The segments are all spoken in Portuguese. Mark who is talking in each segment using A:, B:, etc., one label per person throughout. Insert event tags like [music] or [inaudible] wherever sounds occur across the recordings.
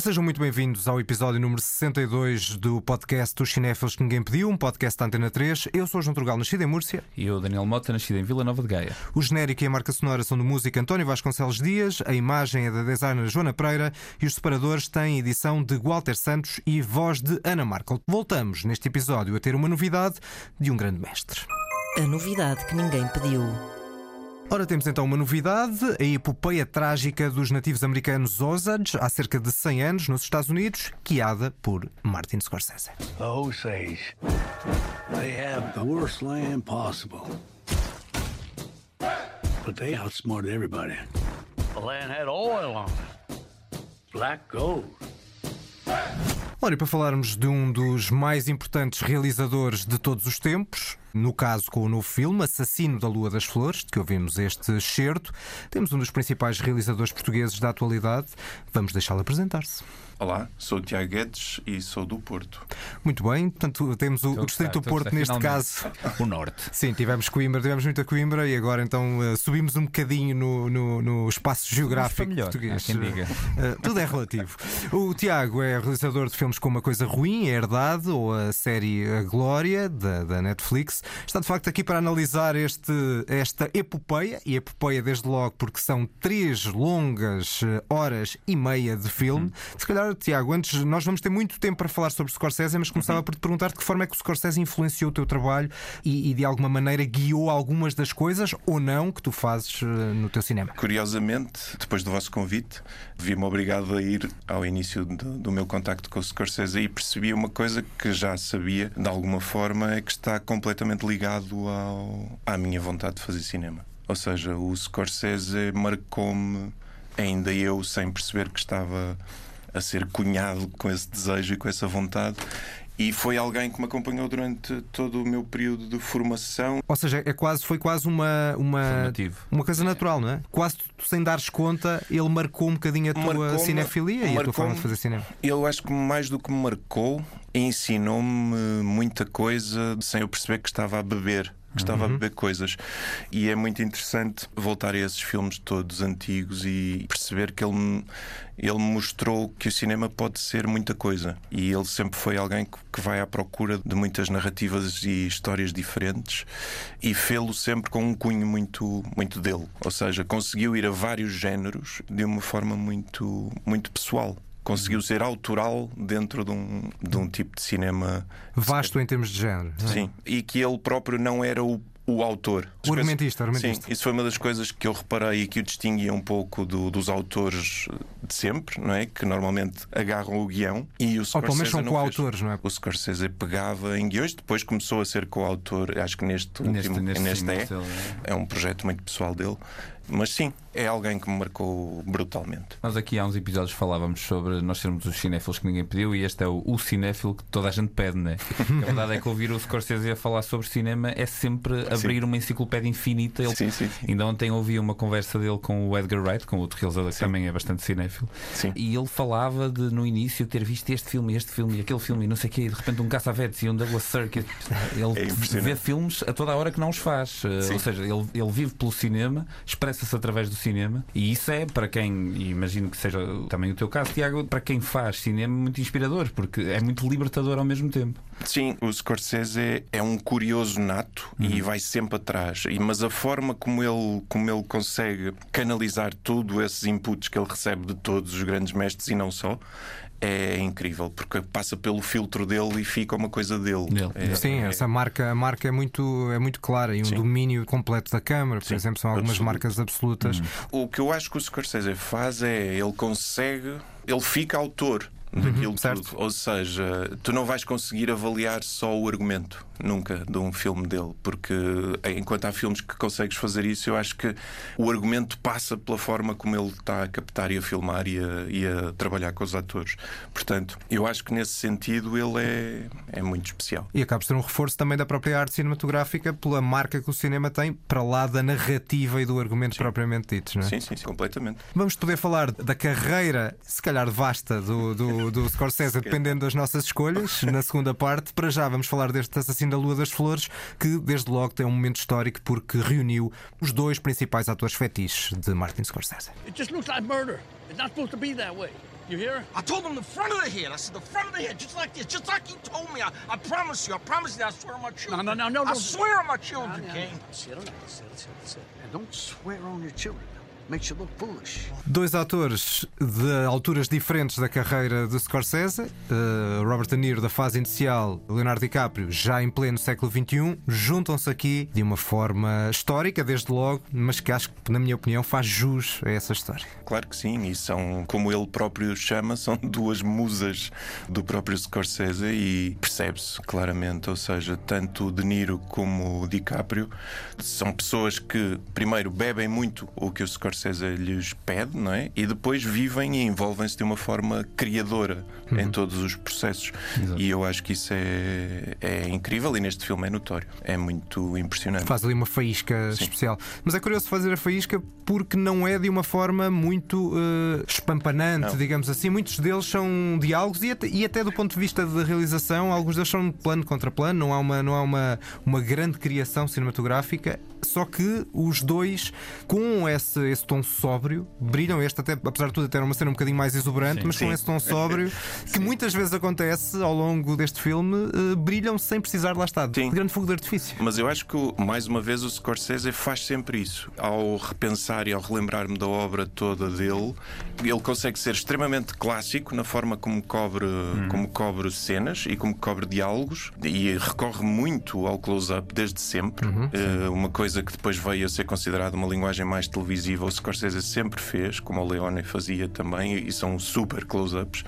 A: Ora, sejam muito bem-vindos ao episódio número 62 do podcast dos Cinéfilos que Ninguém Pediu, um podcast da Antena 3. Eu sou o João Trugal, nascido em Múrcia.
B: E eu, Daniel Mota, nascido em Vila Nova de Gaia.
A: O genérico e a marca sonora são do músico António Vasconcelos Dias, a imagem é da designer Joana Pereira e os separadores têm edição de Walter Santos e voz de Ana Markel. Voltamos neste episódio a ter uma novidade de um grande mestre.
C: A novidade que ninguém pediu.
A: Ora, temos então uma novidade: a epopeia trágica dos nativos americanos Osage, há cerca de 100 anos, nos Estados Unidos, guiada por Martin Scorsese.
D: The Osage. They have the worst land possible. But they outsmarted everybody. The land had oil on it. Black gold.
A: Ora, e para falarmos de um dos mais importantes realizadores de todos os tempos, no caso com o novo filme Assassino da Lua das Flores, de que ouvimos este excerto, temos um dos principais realizadores portugueses da atualidade. Vamos deixá-lo apresentar-se.
E: Olá, sou o Tiago Guedes e sou do Porto.
A: Muito bem, portanto temos o, o Distrito do Porto neste caso.
B: O Norte.
A: Sim, tivemos Coimbra, tivemos muita Coimbra e agora então uh, subimos um bocadinho no, no, no espaço geográfico
B: melhor,
A: português.
B: quem diga.
A: Uh, tudo é relativo. O Tiago é realizador de filmes como Uma Coisa Ruim, A Herdade ou a série A Glória da, da Netflix. Está de facto aqui para analisar este, esta epopeia, e epopeia desde logo porque são três longas uh, horas e meia de filme.
B: Uhum.
A: Se calhar, Tiago, antes nós vamos ter muito tempo para falar sobre Scorsese, mas começava
B: Uhum.
A: por te perguntar de que forma é que o Scorsese influenciou o teu trabalho e, e de alguma maneira guiou algumas das coisas ou não que tu fazes uh, no teu cinema.
E: Curiosamente, depois do vosso convite, vi-me obrigado a ir ao início do, do meu contacto com o Scorsese e percebi uma coisa que já sabia, de alguma forma, é que está completamente ligado ao, à minha vontade de fazer cinema. Ou seja, o Scorsese marcou-me, ainda eu, sem perceber que estava a ser cunhado com esse desejo e com essa vontade. E foi alguém que me acompanhou durante todo o meu período de formação.
A: Ou seja, é quase, foi quase uma, uma,
B: Formativo.
A: uma coisa natural, não é? Quase tu, sem dares conta, ele marcou um bocadinho a tua cinefilia e a tua forma de fazer cinema.
E: Eu acho que mais do que me marcou, ensinou-me muita coisa sem eu perceber que estava a beber. Que estava a beber coisas. E é muito interessante voltar a esses filmes todos antigos e perceber que ele ele mostrou que o cinema pode ser muita coisa. E ele sempre foi alguém que, que vai à procura de muitas narrativas e histórias diferentes e fê-lo sempre com um cunho muito, muito dele. Ou seja, conseguiu ir a vários géneros de uma forma muito, muito pessoal. Conseguiu ser autoral dentro de um, de um tipo de cinema.
A: Vasto em termos de género. não é?
E: Sim. E que ele próprio não era o, o autor.
A: O argumentista, o argumentista.
E: Sim, isso foi uma das coisas que eu reparei e que o distinguia um pouco do- dos autores de sempre, não é? Que normalmente agarram o guião e o
A: Ou pelo menos
E: Scorsese
A: são
E: não fez.
A: coautores, não é?
E: O Scorsese pegava em guiões, depois começou a ser coautor, acho que neste
B: Neste-
E: último,
B: neste
E: neste é.
B: ele
E: É um projeto muito pessoal dele. Mas sim, é alguém que me marcou brutalmente.
B: Nós aqui há uns episódios falávamos sobre nós sermos os cinéfilos que ninguém pediu e este é o, o cinéfilo que toda a gente pede, né? [laughs] a verdade é que ouvir o Scorsese a falar sobre cinema é sempre abrir uma enciclopédia infinita. Ele,
E: Sim, sim, sim.
B: Ainda ontem ouvi uma conversa dele com o Edgar Wright, com outro realizador que também é bastante cinéfilo.
E: Sim.
B: E ele falava de no início ter visto este filme, este filme e aquele filme e não sei o quê, e de repente um Cassavetes e um Douglas Sirk. [laughs] Ele
E: É
B: vê filmes a toda a hora que não os faz.
E: Sim.
B: Ou seja, ele, ele vive pelo cinema, expressa-se através do cinema, e isso é para quem, e imagino que seja também o teu caso, Tiago, para quem faz cinema muito inspirador, porque é muito libertador ao mesmo tempo.
E: Sim, o Scorsese é um curioso nato e vai sempre atrás. E- Mas a forma como ele, como ele consegue canalizar tudo esses inputs que ele recebe de todos os grandes mestres e não só é incrível, porque passa pelo filtro dele e fica uma coisa dele.
B: Dele.
E: É-
A: Sim,
E: é-
A: essa marca, a marca é muito, é muito clara e um
E: Sim.
A: domínio completo da câmara, por
E: Sim,
A: exemplo, são algumas
E: absoluto.
A: marcas absolutas.
E: O que eu acho que o Scorsese faz é ele consegue, ele fica autor daquilo
A: certo.
E: tudo. Ou seja, tu não vais conseguir avaliar só o argumento nunca de um filme dele, porque eh, enquanto há filmes que consegues fazer isso, eu acho que o argumento passa pela forma como ele está a captar e a filmar e a, e a trabalhar com os atores. Portanto, eu acho que nesse sentido ele é, é muito especial.
A: E acaba por ser um reforço também da própria arte cinematográfica pela marca que o cinema tem para lá da narrativa e do argumento propriamente ditos, não é?
E: Sim, sim, sim, completamente.
A: Vamos poder falar da carreira, se calhar vasta, do, do, do Scorsese, dependendo das nossas escolhas. [laughs] Na segunda parte, para já vamos falar deste assassino da Lua das Flores, que desde logo tem um momento histórico porque reuniu os dois principais atores fetiches de Martin Scorsese.
D: It just looks like murder. It's not supposed to be that way. You hear?
F: I told him the front of the head. I said the front of the head, just like this, just like he told me. I, I promise you, I promise you, I swear on my children.
D: No, no, no, no,
F: I
D: no.
F: swear on my children,
D: Now, now,
F: King.
D: now, Settle down, settle, settle, settle. And don't swear on your children. Makes you look foolish.
A: Dois atores de alturas diferentes da carreira de Scorsese, eh, Robert De Niro da fase inicial, Leonardo DiCaprio já em pleno século XXI, juntam-se aqui de uma forma histórica, desde logo, mas que acho que, na minha opinião, faz jus a essa história.
E: Claro que sim, e são, como ele próprio chama, são [laughs] duas musas do próprio Scorsese e percebe-se claramente, ou seja, tanto o De Niro como o DiCaprio são pessoas que, primeiro, bebem muito o que o Scorsese lhes pede, não é? E depois vivem e envolvem-se de uma forma criadora em todos os processos. E eu acho que isso é, é incrível e neste filme é notório. É muito impressionante.
A: Faz ali uma faísca especial. Mas é curioso fazer a faísca porque não é de uma forma muito eh, espampanante,
E: Não.
A: digamos assim. Muitos deles são diálogos e até, e até do ponto de vista da realização, alguns deles são plano contra plano, não há uma, não há uma, uma grande criação cinematográfica. Só que os dois, com esse, esse tom sóbrio, brilham. Este, até, apesar de tudo, até era uma cena um bocadinho mais exuberante,
B: Sim.
A: mas com
E: Sim.
A: esse tom sóbrio, [laughs] que muitas vezes acontece ao longo deste filme, eh, brilham sem precisar, lá está, de grande fogo de artifício.
E: Mas eu acho que, mais uma vez, o Scorsese faz sempre isso. Ao repensar e ao relembrar-me da obra toda dele, ele consegue ser extremamente clássico na forma como cobre, como cobre cenas e como cobre diálogos e recorre muito ao close-up desde sempre. Eh, uma coisa que depois veio a ser considerada uma linguagem mais televisiva, o Scorsese sempre fez, como o Leone fazia também, e são super close-ups.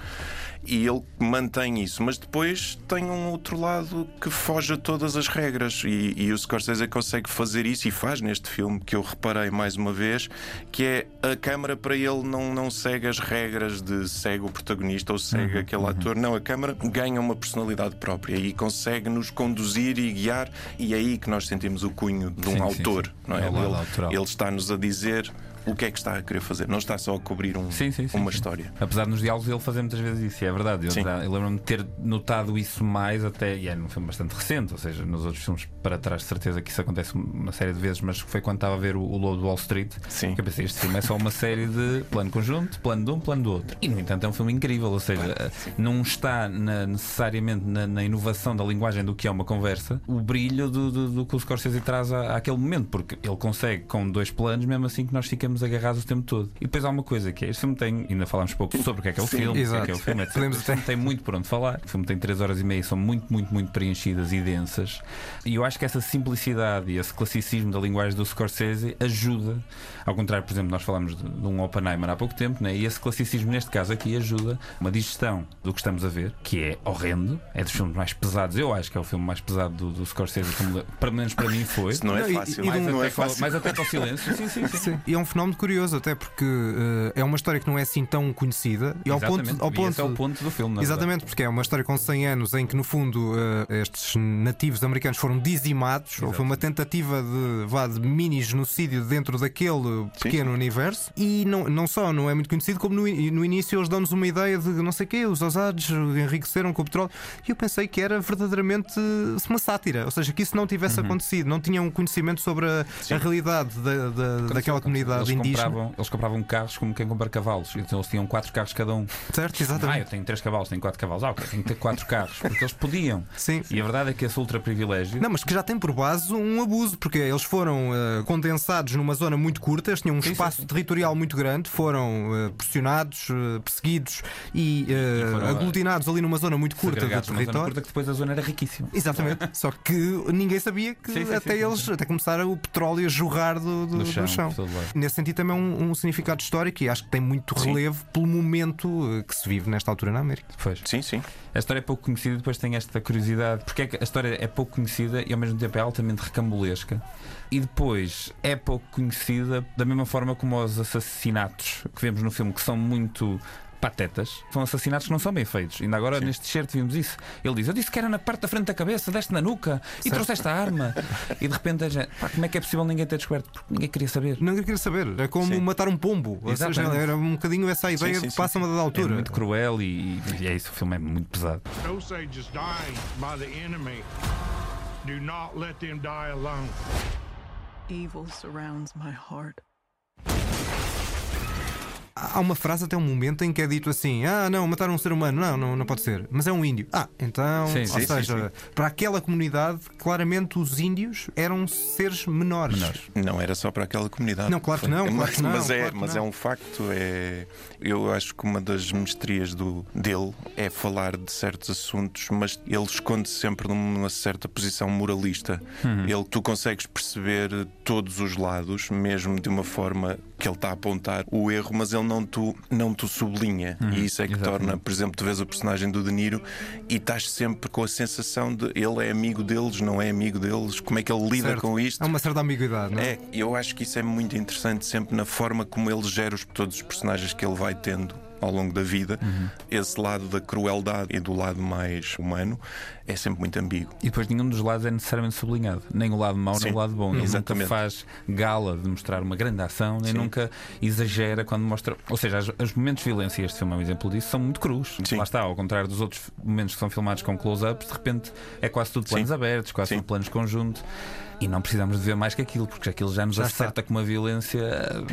E: E ele mantém isso, mas depois tem um outro lado que foge a todas as regras. E, e o Scorsese consegue fazer isso e faz neste filme, que eu reparei mais uma vez, que é a câmara para ele não, não segue as regras de segue o protagonista ou segue aquele ator. Não, a câmara ganha uma personalidade própria e consegue nos conduzir e guiar. E é aí que nós sentimos o cunho de um
B: Sim, sim,
E: autor,
B: sim.
E: não é?
B: É
E: ele, ele está-nos a dizer. O que é que está a querer fazer? Não está só a cobrir um-
B: Sim, sim, sim,
E: uma história.
B: Apesar nos diálogos ele fazer muitas vezes isso, e é verdade. Eu, eu lembro-me de ter notado isso mais até, e é num filme bastante recente, ou seja, nos outros filmes para trás, de certeza que isso acontece uma série de vezes, mas foi quando estava a ver o, o Lobo de Wall Street que eu pensei, este filme é só uma série de plano conjunto, plano de um, plano do outro. E no entanto é um filme incrível, ou seja, não está na- necessariamente na, na inovação da linguagem do que é uma conversa, o brilho do, do- do que o Scorsese traz à, àquele momento, porque ele consegue com dois planos, mesmo assim que nós ficamos agarrados o tempo todo. E depois há uma coisa que é, este filme tem, ainda falámos pouco sobre o que é que é o
E: Sim,
B: filme, o que é
A: exato.
B: que é o filme, [laughs] etc.
A: Podemos até-
B: tem muito por onde falar. O filme tem 3 horas e meia, são muito, muito, muito preenchidas e densas. E eu acho que essa simplicidade e esse classicismo da linguagem do Scorsese ajuda, ao contrário, por exemplo, nós falamos de, de um Oppenheimer há pouco tempo, né? e esse classicismo, neste caso aqui, ajuda uma digestão do que estamos a ver, que é horrendo, é dos filmes mais pesados. Eu acho que é o filme mais pesado do, do Scorsese, como, pelo menos para mim foi.
E: Isso não
A: Não,
E: é
A: e-
E: fácil.
A: e
B: mais,
A: não
B: até
E: é
B: para, o-
E: fácil.
B: mais até para o silêncio. Sim, sim, sim.
A: Sim. E é um fenómeno curioso, até porque eh, é uma história que não é assim tão conhecida. E ao
B: Exatamente.
A: ponto, ao ponto,
B: é o ponto do filme. na verdade.
A: Exatamente, porque é uma história com 100 anos em que, no fundo, eh, estes nativos americanos foram dizimados. Houve uma tentativa de, vá, de mini genocídio dentro daquele pequeno universo. E não, não só não é muito conhecido, como no, no início eles dão-nos uma ideia de não sei o quê, os ousados enriqueceram com o petróleo. E eu pensei que era verdadeiramente uma sátira, ou seja, que isso não tivesse
B: Uhum.
A: acontecido, não tinham conhecimento sobre a, a realidade da, da- daquela comunidade indígena.
B: compravam, eles compravam carros como quem compra cavalos. Então eles tinham quatro carros cada um.
A: Certo,
B: Ah,
A: exatamente.
B: eu tenho três cavalos, tenho quatro cavalos. Ah, ok, tenho que ter quatro carros. Porque eles podiam.
A: Sim.
B: E a verdade é que esse ultra privilégio.
A: Não, mas que já tem por base um abuso, porque eles foram eh, condensados numa zona muito curta, eles tinham um
B: Sim,
A: espaço
B: sim,
A: territorial muito grande, foram eh, pressionados, eh, perseguidos e,
B: E foram,
A: aglutinados ali numa zona muito curta do
B: numa zona
A: território.
B: curta que depois a zona era riquíssima.
A: Exatamente, só que ninguém sabia que
B: Sim,
A: até eles até começaram o petróleo a jorrar do, do- do
B: chão,
A: chão.
B: todo lado.
A: Nesse sentido, também um, um significado histórico e acho que tem muito
E: Sim.
A: relevo pelo momento eh, que se vive nesta altura na América.
B: Pois.
E: Sim, sim.
B: A história é pouco conhecida e depois tem esta curiosidade. Porque é que a história é pouco conhecida e ao mesmo tempo é altamente recambulesca. E depois é pouco conhecida da mesma forma como os assassinatos que vemos no filme, que são muito patetas. São assassinatos que não são bem feitos. Ainda agora
E: Sim.
B: neste t-shirt vimos isso. Ele diz: Eu disse que era na parte da frente da cabeça, deste na nuca e trouxeste a arma. e de repente a gente, pá, como é que é possível ninguém ter descoberto? Porque ninguém queria saber.
A: Não queria saber, é como
E: Sim.
A: matar um pombo. Ou seja,
B: Exatamente.
A: era um bocadinho essa a ideia
E: sim,
A: que passa a uma dada
B: É
A: altura.
B: muito cruel e, e é isso. O filme é muito pesado.
G: Osages dying by the enemy. Do not let them die alone.
H: Evil surrounds my heart.
A: Há uma frase até um momento em que é dito assim: ah, não, mataram um ser humano. Não, não, não pode ser. Mas é um índio. Ah, então.
B: Sim,
A: ou
B: sim,
A: seja, para aquela comunidade, claramente os índios eram seres menores.
B: Menores.
E: Não era só para aquela comunidade.
A: Não, claro que não, claro
E: mas,
A: que não,
E: mas é,
A: claro
E: mas
A: não.
E: é um facto. É, eu acho que uma das mestrias do, dele é falar de certos assuntos, mas ele esconde sempre numa certa posição moralista.
A: Uhum.
E: Ele, tu consegues perceber todos os lados, mesmo de uma forma que ele está a apontar o erro, mas ele não tu, não tu sublinha. e isso é que
B: exatamente.
E: torna, por exemplo, tu vês o personagem do De Niro e estás sempre com a sensação de ele é amigo deles, não é amigo deles, como é que ele lida
A: Certo.
E: com isto.
A: Há uma certa ambiguidade, não é?
E: É, eu acho que isso é muito interessante sempre na forma como ele gera os, todos os personagens que ele vai tendo ao longo da vida.
B: Uhum.
E: Esse lado da crueldade e do lado mais humano é sempre muito ambíguo.
B: E depois nenhum dos lados é necessariamente sublinhado. Nem o lado mau, nem
E: Sim,
B: o lado bom. Ele
E: exatamente.
B: nunca faz gala de mostrar uma grande ação, nem
E: Sim.
B: nunca exagera quando mostra. Ou seja, os momentos de violência, este filme é um exemplo disso, são muito crus.
E: Sim.
B: Lá está, ao contrário dos outros momentos que são filmados com close-ups, de repente é quase tudo planos abertos, quase tudo planos conjuntos. E não precisamos de ver mais que aquilo, porque aquilo já nos
A: Já está.
B: acerta com uma violência.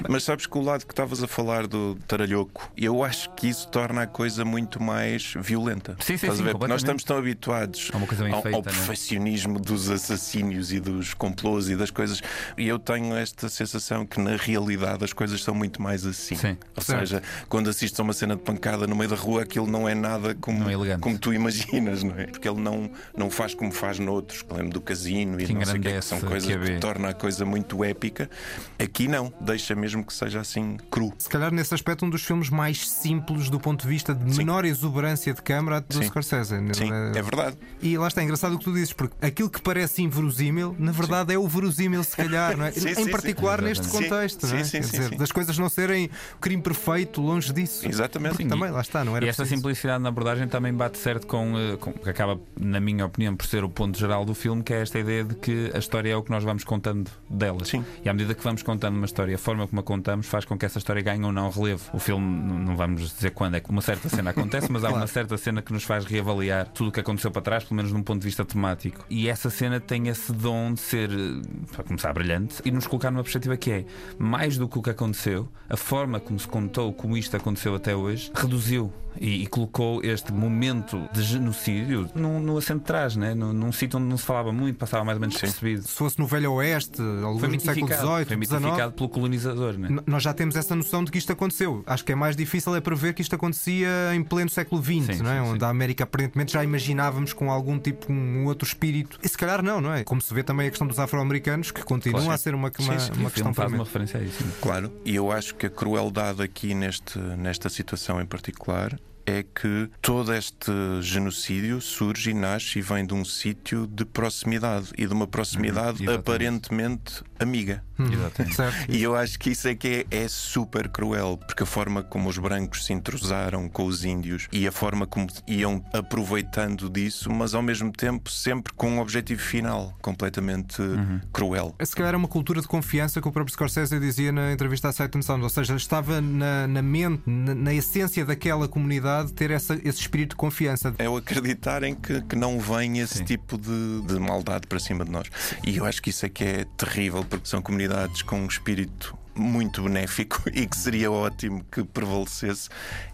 E: Mas sabes que o lado que estavas a falar do taralhoco, eu acho que isso torna a coisa muito mais violenta.
B: Sim, sim, sim,
E: nós estamos tão habituados
B: É uma coisa bem
E: ao,
B: feita,
E: ao
B: né?
E: perfeccionismo dos assassínios e dos complôs e das coisas. E eu tenho esta sensação que na realidade as coisas são muito mais assim.
B: Sim.
E: Ou
A: Certo.
E: seja, quando assistes a uma cena de pancada no meio da rua, aquilo não é nada como,
B: é
E: como tu imaginas, não é? Porque ele não, não faz como faz noutros, que lembro do casino e
B: Que
E: não sei o que, é, que são
B: engrandece,
E: coisas
B: que é
E: que torna a coisa muito épica. Aqui não, deixa mesmo que seja assim cru.
A: Se calhar nesse aspecto, um dos filmes mais simples do ponto de vista de menor exuberância de câmara do
E: Sim.
A: Scorsese.
E: Sim, é verdade.
A: E lá está, é engraçado o que tu dizes, porque aquilo que parece inverosímil, na verdade é o verosímil, se calhar, não é? [laughs]
E: Sim,
A: em
E: sim,
A: particular
B: sim.
A: neste
E: Sim,
A: contexto, não é?
E: sim, sim,
A: Quer
E: sim,
A: dizer,
E: sim.
A: das coisas não serem crime perfeito, longe disso.
E: Exatamente.
A: Porque também, lá está, não era
B: E esta
A: preciso.
B: simplicidade na abordagem também bate certo com, eh, com que acaba, na minha opinião, por ser o ponto geral do filme, que é esta ideia de que a história é o que nós vamos contando delas.
E: Sim.
B: E à medida que vamos contando uma história, a forma como a contamos faz com que essa história ganhe ou não relevo. O filme, não vamos dizer quando é que uma certa cena acontece, mas há uma certa cena que nos faz reavaliar tudo o que aconteceu para trás, pelo menos num ponto de vista temático. E essa cena tem esse dom de ser, eh, para começar, brilhante e nos colocar numa perspectiva que é mais do que o que aconteceu, a forma como se contou como isto aconteceu até hoje, reduziu e, e colocou este momento de genocídio num, no assento de trás, né? num, num sítio onde não se falava muito, passava mais ou menos percebido.
A: Se fosse no Velho Oeste, alguns
B: Foi
A: no século XVIII,
B: foi mitificado pelo colonizador. Né?
A: Nós já temos essa noção de que isto aconteceu. Acho que é mais difícil é prever que isto acontecia em pleno século XX,
B: Sim,
A: não é?
B: sim,
A: onde
B: sim.
A: a América aparentemente já imaginávamos com algum tipo, um outro espírito. E se calhar não, não é? Como se vê também a questão dos afro-americanos, que continuam
B: Claro.
A: a ser uma, uma,
E: sim.
A: Uma questão
B: faz uma referência a isso. né?
E: Claro, e eu acho que a crueldade aqui neste, nesta situação em particular é que todo este genocídio surge e nasce e vem de um sítio de proximidade e de uma proximidade
B: Uhum,
E: aparentemente amiga.
B: Exatamente.
A: Certo.
E: E eu acho que isso é que é, é super cruel, porque a forma como os brancos se intrusaram com os índios e a forma como iam aproveitando disso, mas ao mesmo tempo sempre com um objetivo final completamente
B: Uhum.
E: cruel.
A: Se calhar é uma cultura de confiança que o próprio Scorsese dizia na entrevista à Sight and Sound, ou seja, estava na, na mente, na, na essência daquela comunidade ter essa, esse espírito de confiança.
E: É o acreditarem que, que não vem esse
B: Sim.
E: tipo de, de maldade para cima de nós. E eu acho que isso é que é terrível, porque são comunidades com um espírito muito benéfico [laughs] e que seria ótimo que prevalecesse.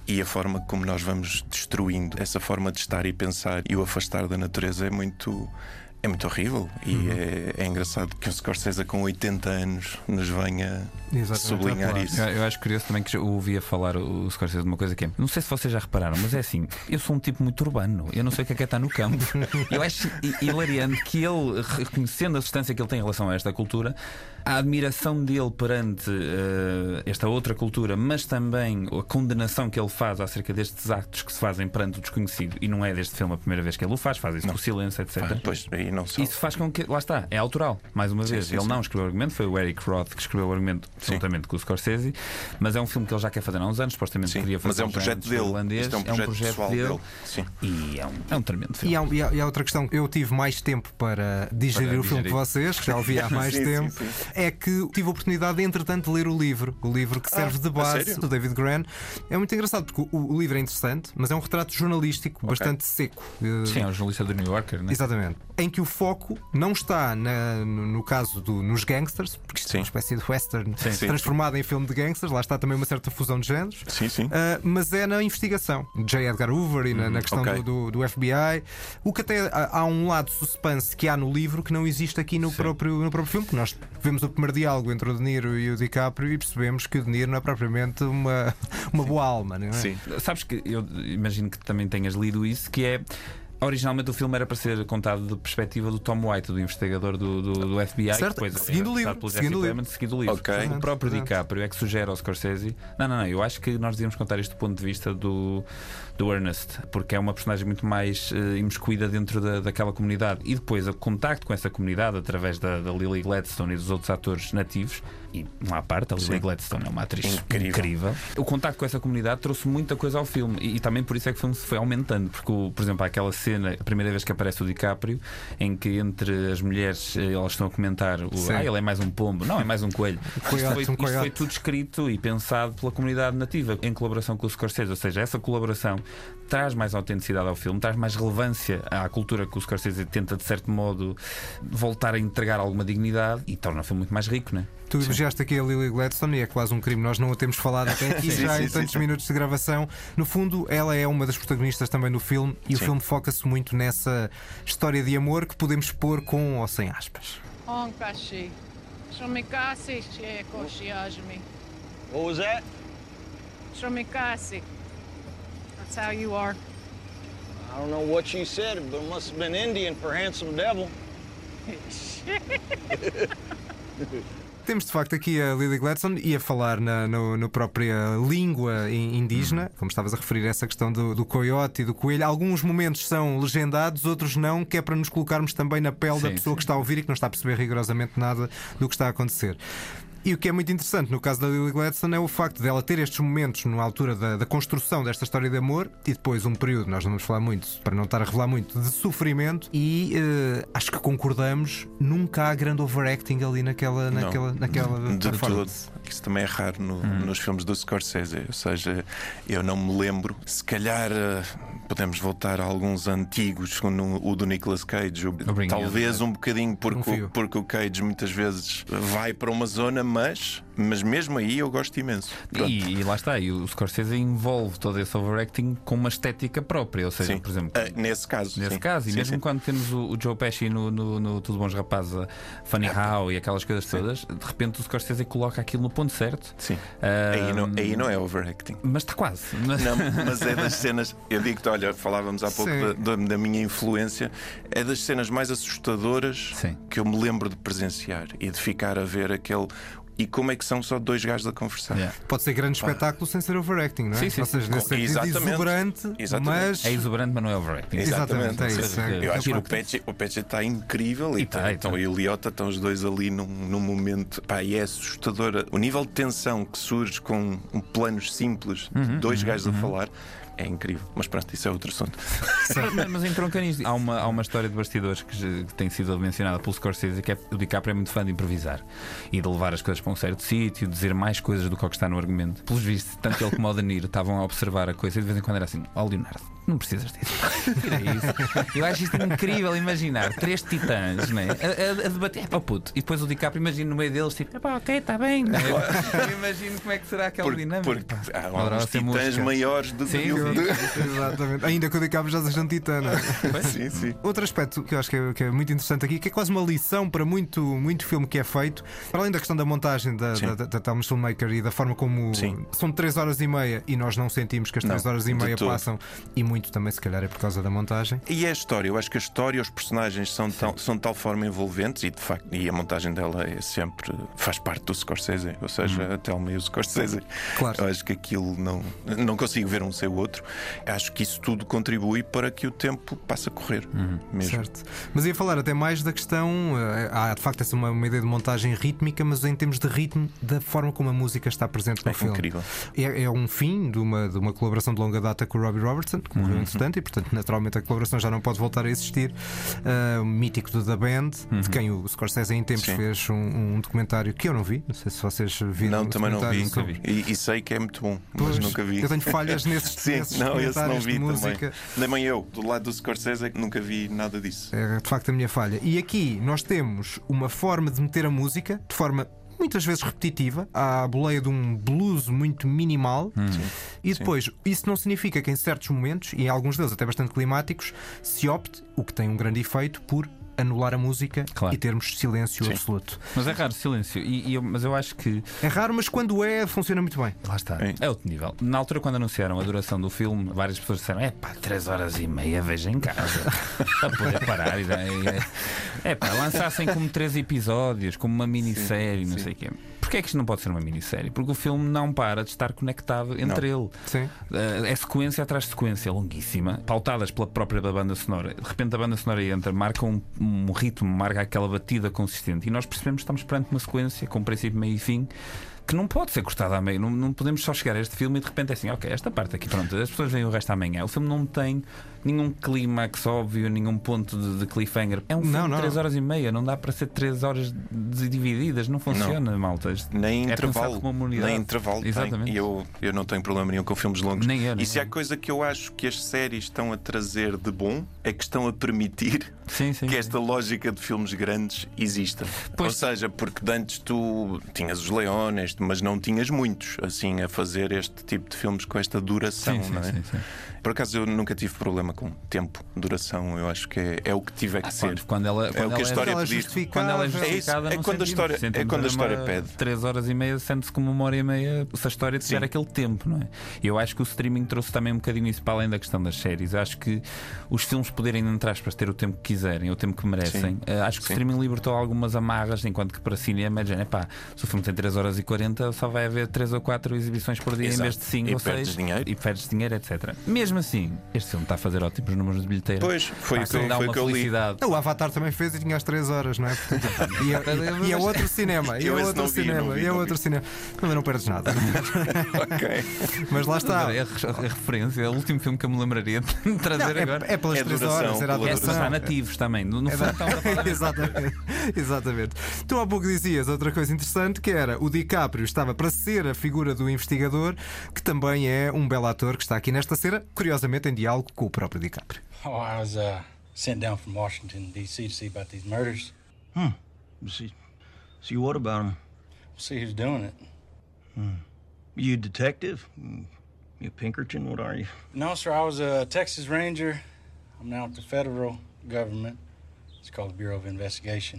E: E a forma como nós vamos destruindo essa forma de estar e pensar e o afastar da natureza é muito. É muito horrível e é, é engraçado que o Scorsese com 80 anos nos venha
A: Exatamente,
E: sublinhar isso.
B: Eu, eu acho curioso também que já ouvia falar o Scorsese de uma coisa que é. Não sei se vocês já repararam, mas é assim: eu sou um tipo muito urbano, eu não sei o que é que é estar no campo. Eu acho hi- hilariante que ele, reconhecendo a distância que ele tem em relação a esta cultura, a admiração dele perante eh, esta outra cultura, mas também a condenação que ele faz acerca destes actos que se fazem perante o desconhecido, e não é deste filme a primeira vez que ele o faz, faz isso com silêncio, etc.
E: Pois aí não só.
B: Isso faz com que, lá está, é autoral, mais uma vez.
E: sim,
B: ele
E: sim.
B: não escreveu o argumento, foi o Eric Roth que escreveu o argumento juntamente com o Scorsese, mas é um filme que ele já quer fazer há uns anos, supostamente
E: Sim,
B: queria fazer
E: mas é um projeto
B: antes do
E: dele.
B: irlandês,
E: Isto é um projeto, pessoal dele. Sim.
B: e é um, é um tremendo filme.
A: E há, e há- e há outra questão, eu tive mais tempo para digerir
B: Para
A: o filme que vocês, que já o vi há [laughs] mais
E: Sim, sim,
A: tempo,
E: sim.
A: É que tive a oportunidade, entretanto, de ler o livro. O livro que serve de base do David Gran. É muito engraçado porque o, o livro é interessante, mas é um retrato jornalístico bastante seco. Eh,
B: Sim, é um jornalista do New Yorker, né?
A: Exatamente. Em que o foco não está na- no, no caso do, nos gangsters, porque isto é
E: Sim.
A: uma espécie de western
E: Sim, sim.
A: transformado em filme de gangsters, lá está também uma certa fusão de géneros.
E: Sim, sim.
A: Uh, mas é na investigação. J. Edgar Hoover e na, na questão
E: Uhum. ok.
A: do, do- do FBI. O que até há, há um lado de suspense que há no livro que não existe aqui no, próprio, no próprio filme. porque Nós vemos o primeiro diálogo entre o De Niro e o DiCaprio e percebemos que o De Niro não é propriamente uma, uma boa alma, não é?
E: Sim.
B: Sabes que eu imagino que também tenhas lido isso, que é. Originalmente o filme era para ser contado da perspectiva do Tom White, do investigador do, do, do FBI,
A: Certo,
B: que depois é
A: seguindo o livro, seguindo o livro.
B: Seguindo o livro.
E: Ok.
B: O próprio
A: Exato.
B: DiCaprio é que sugere ao Scorsese. Não, não, não. Eu acho que nós devíamos contar isto do ponto de vista do, do Ernest, porque é uma personagem muito mais eh, imiscuída dentro da, daquela comunidade. E depois o contacto com essa comunidade através da, da Lily Gladstone e dos outros atores nativos. E uma à parte, a Lily
E: Sim.
B: Gladstone é uma atriz
E: Incrível.
B: incrível. O contacto com essa comunidade trouxe muita coisa ao filme e, e também por isso é que o filme se foi aumentando. Porque, o- por exemplo, há aquela cena, a primeira vez que aparece o DiCaprio, em que entre as mulheres eh, elas estão a comentar: o,
A: Sim.
B: Ah, ele é mais um pombo, não, é mais um coelho. isto, foi,
A: um
B: isto foi tudo escrito e pensado pela comunidade nativa, em colaboração com o Scorsese. Ou seja, essa colaboração traz mais autenticidade ao filme, traz mais relevância à cultura que o Scorsese tenta, de certo modo, voltar a entregar alguma dignidade e torna o filme muito mais rico, né?
A: Tu elogiaste aqui a Lily Gladstone e é quase um crime. Nós não a temos falado até aqui
E: Sim,
A: já
E: sim,
A: em tantos
E: sim.
A: minutos de gravação. No fundo, ela é uma das protagonistas também do filme e o filme foca-se muito nessa história de amor que podemos pôr com ou sem aspas.
F: What was that?
H: Shomikasi. That's how you are.
F: I don't know what she said, but it must have been Indian for handsome devil. [laughs] [laughs]
A: Temos de facto aqui a Lily Gladstone e a falar na no, no própria língua in- indígena, como estavas a referir a essa questão do, do coiote e do coelho. Alguns momentos são legendados, outros não, que é para nos colocarmos também na pele da
B: Sim,
A: pessoa
B: sim.
A: que está a ouvir e que não está a perceber rigorosamente nada do que está a acontecer. E o que é muito interessante no caso da Lily Gladstone é o facto dela ter estes momentos na altura da, da construção desta história de amor e depois um período, nós não vamos falar muito, para não estar a revelar muito, de sofrimento e eh, acho que concordamos, nunca há grande overacting ali naquela,
E: Não.
A: naquela, naquela
E: de todo. Isso também é raro no- nos filmes do Scorsese. Ou seja, eu não me lembro. Se calhar eh, podemos voltar a alguns antigos, como o do Nicolas Cage. talvez um bocadinho, porque, porque o Cage muitas vezes vai para uma zona, mas, mas mesmo aí eu gosto imenso.
B: E, e lá está, e o Scorsese envolve todo esse overacting com uma estética própria, ou seja,
E: Sim.
B: por exemplo,
E: Ah, nesse caso.
B: Nesse
E: sim.
B: caso, e
E: Sim,
B: mesmo
E: sim.
B: quando temos o, o Joe Pesci no, no, no Tudo Bons Rapazes, a Funny How e aquelas coisas todas, de repente o Scorsese coloca aquilo no ponto certo.
E: Sim.
B: Ah,
E: Aí, não, aí não é overacting.
B: Mas está quase. Mas-
E: Não, [laughs] mas é das cenas. Eu digo-te, olha, falávamos há pouco da, da- da minha influência. É das cenas mais assustadoras
B: Sim.
E: que eu me lembro de presenciar e de ficar a ver aquele. E como é que são só dois gajos a conversar?
B: Yeah.
A: Pode ser grande espetáculo sem ser overacting, não é?
B: Sim, sim,
A: Ou seja, nesse sentido
E: Exatamente.
A: exuberante,
E: Exatamente.
A: mas
B: É exuberante, mas não é overacting.
A: Exatamente, é
E: Ou
A: isso, é.
E: Eu acho que o Pet, o Pet está incrível e,
B: E tá,
E: tá-
B: e tá.
E: então, e o Liota estão os dois ali num, num momento. Pá, e é assustador. O nível de tensão que surge com um planos simples
B: Uhum,
E: de dois gajos a falar é incrível. Mas pronto, isso é outro assunto. [laughs]
B: mas, mas entronca nisto. Há uma, há uma história de bastidores que, que tem sido mencionada pelo Scorsese que é o DiCaprio é muito fã de improvisar e de levar as coisas para um certo sítio, dizer mais coisas do que o que está no argumento. Pelos vistos, tanto ele como o Danilo estavam a observar a coisa e de vez em quando era assim: Ó Leonardo, não precisas disso. Tira isso. Eu acho isto incrível imaginar três titãs né? a, a, a debater. É puto. E depois o DiCaprio imagina no meio deles, tipo, "Epá, ok, está bem. né? [laughs] Eu imagino como é que será aquela
E: Porque,
B: dinâmica.
E: porque há
B: Adorava
E: uns titãs
B: música.
E: maiores do que
B: Sim,
E: eu.
B: sim. [laughs]
A: Exatamente. Ainda que o DiCaprio já seja um titã, é? [laughs]
E: Sim, sim.
A: Outro aspecto que eu acho que é, que é muito interessante aqui, que é quase uma lição para muito, muito filme que é feito, para além da questão da montagem da, da, da, da Thomas Filmmaker e da forma como
E: Sim.
A: são 3 horas e meia e nós não sentimos que as 3
E: Não,
A: horas e meia passam, e muito também, se calhar, é por causa da montagem.
E: E é a história, eu acho que a história e os personagens são, tão, são de tal forma envolventes e de facto, e a montagem dela é sempre faz parte do Scorsese, ou seja, a Thelma e o Scorsese.
A: Claro.
E: Eu acho que aquilo não, não consigo ver um sem o outro. Acho que isso tudo contribui para que o tempo passe a correr mesmo.
A: Certo. Mas ia falar até mais da questão. eh, Há de facto essa uma, uma ideia de montagem rítmica, mas em termos de ritmo, da forma como a música está presente no
E: É
A: filme.
E: incrível.
A: É, é um fim de uma, de uma colaboração de longa data com o Robbie Robertson, que morreu entretanto, e portanto, naturalmente, a colaboração já não pode voltar a existir. Ah, o mítico do The Band, de quem o Scorsese em tempos
E: Sim.
A: fez um, um documentário que eu não vi. Não sei se vocês viram.
E: Não, também não vi.
A: sobre-
E: E, e sei que é muito bom,
A: Pois,
E: mas nunca vi.
A: Eu tenho falhas nesses, [laughs]
E: Sim,
A: esses
E: Não, esse não vi
A: de música.
E: também. Nem eu, do lado do Scorsese, nunca vi nada disso.
A: É de facto a minha falha. E aqui nós temos uma forma de meter a música de forma muitas vezes repetitiva, à boleia de um blues muito minimal. E depois, isso não significa que em certos momentos, e em alguns deles até bastante climáticos, se opte, o que tem um grande efeito, por anular a música
B: Claro.
A: e termos silêncio absoluto.
B: Mas é raro, silêncio. E, e eu- mas eu acho que
A: É raro, mas quando é, funciona muito bem.
B: Lá está.
E: Sim.
B: É outro nível. Na altura, quando anunciaram a duração do filme, várias pessoas disseram: é pá, 3 horas e meia, veja em casa. [laughs] para poder parar. e- É, é pá, lançassem como três episódios, como uma minissérie, não sei o quê. Porquê é que isto não pode ser uma minissérie? Porque o filme não para de estar conectado entre ele.
A: Sim.
B: Uh, é sequência atrás de sequência longuíssima, pautadas pela própria banda sonora. De repente a banda sonora entra, marca um, um ritmo, marca aquela batida consistente e nós percebemos que estamos perante uma sequência com princípio, meio e fim. Que não pode ser cortada a meio, não, não podemos só chegar a este filme e de repente é assim, ok, esta parte aqui, pronto, as pessoas veem o resto amanhã. O filme não tem nenhum clímax óbvio, nenhum ponto de, de cliffhanger. É um filme
A: Não,
B: de
A: não.
B: 3 horas e meia, não dá para ser 3 horas divididas, não funciona, malta. Isto
E: Nem
B: é
E: intervalo. Nem intervalo.
B: Exatamente.
E: E eu, eu não tenho problema nenhum com filmes longos.
B: Nem eu, nem
E: e se há coisa que eu acho que as séries estão a trazer de bom, é que estão a permitir
B: Sim, sim.
E: que
B: sim.
E: esta lógica de filmes grandes exista.
B: Pois.
E: Ou seja, porque antes tu tinhas os leones, mas não tinhas muitos assim a fazer este tipo de filmes com esta duração,
B: Sim, sim,
E: não é?
B: sim, sim.
E: Por acaso eu nunca tive problema com tempo, duração. Eu acho que é, é o que tiver que ser.
B: Quando, quando ela,
E: É
B: quando
E: o que a história pedir.
A: justifica-
B: Quando ela é
A: É isso,
B: justificada,
E: é
B: não
E: quando a história- é quando a história pede.
B: de Três horas e meia sente-se como uma hora e meia se a história tiver
E: Sim.
B: aquele tempo, não é? E eu acho que o streaming trouxe também um bocadinho isso para além da questão das séries. Eu acho que os filmes poderem, entre aspas, ter o tempo que quiserem, o tempo que merecem. Eh, acho que o
E: Sim.
B: streaming libertou algumas amarras, enquanto que para cinema, é epá, se o filme tem 3 horas e 40, só vai haver 3 ou 4 exibições por dia em
E: Exato.
B: vez de 5
E: E
B: ou
E: perdes
B: 6.
E: dinheiro.
B: E perdes dinheiro, etc. Mesmo assim, este filme está a fazer ótimos números de bilheteira.
E: Pois, foi o que foi o
B: uma
E: que eu li.
B: felicidade.
A: O Avatar também fez e tinha as 3 horas, não é? Portanto, [laughs] e, é, e é outro cinema. E é outro
E: não vi, não
A: cinema.
E: vi,
A: E é
E: não
A: outro
E: vi.
A: cinema. Também não perdes nada. [laughs]
E: Ok. [laughs]
A: Mas lá está.
B: É a, referência, é o último filme que eu me lembraria de trazer
A: Não,
B: agora.
A: é, é pelas
E: É
A: 3
E: duração,
A: horas, era a
B: É,
A: duração.
B: há nativos também. No, no fundo, estamos a falar
A: exatamente, exatamente. Tu há pouco dizias outra coisa interessante que era o DiCaprio estava para ser a figura do investigador, que também é um belo ator que está aqui nesta cena, curiosamente em diálogo com o próprio DiCaprio.
I: Oh, I was uh, sent down from Washington, D.C. to see about these murders.
J: See, see what about him?
I: See who's doing it.
J: You a detective? You Pinkerton? What are you?
I: No, sir, I was a Texas Ranger. I'm now with the federal government.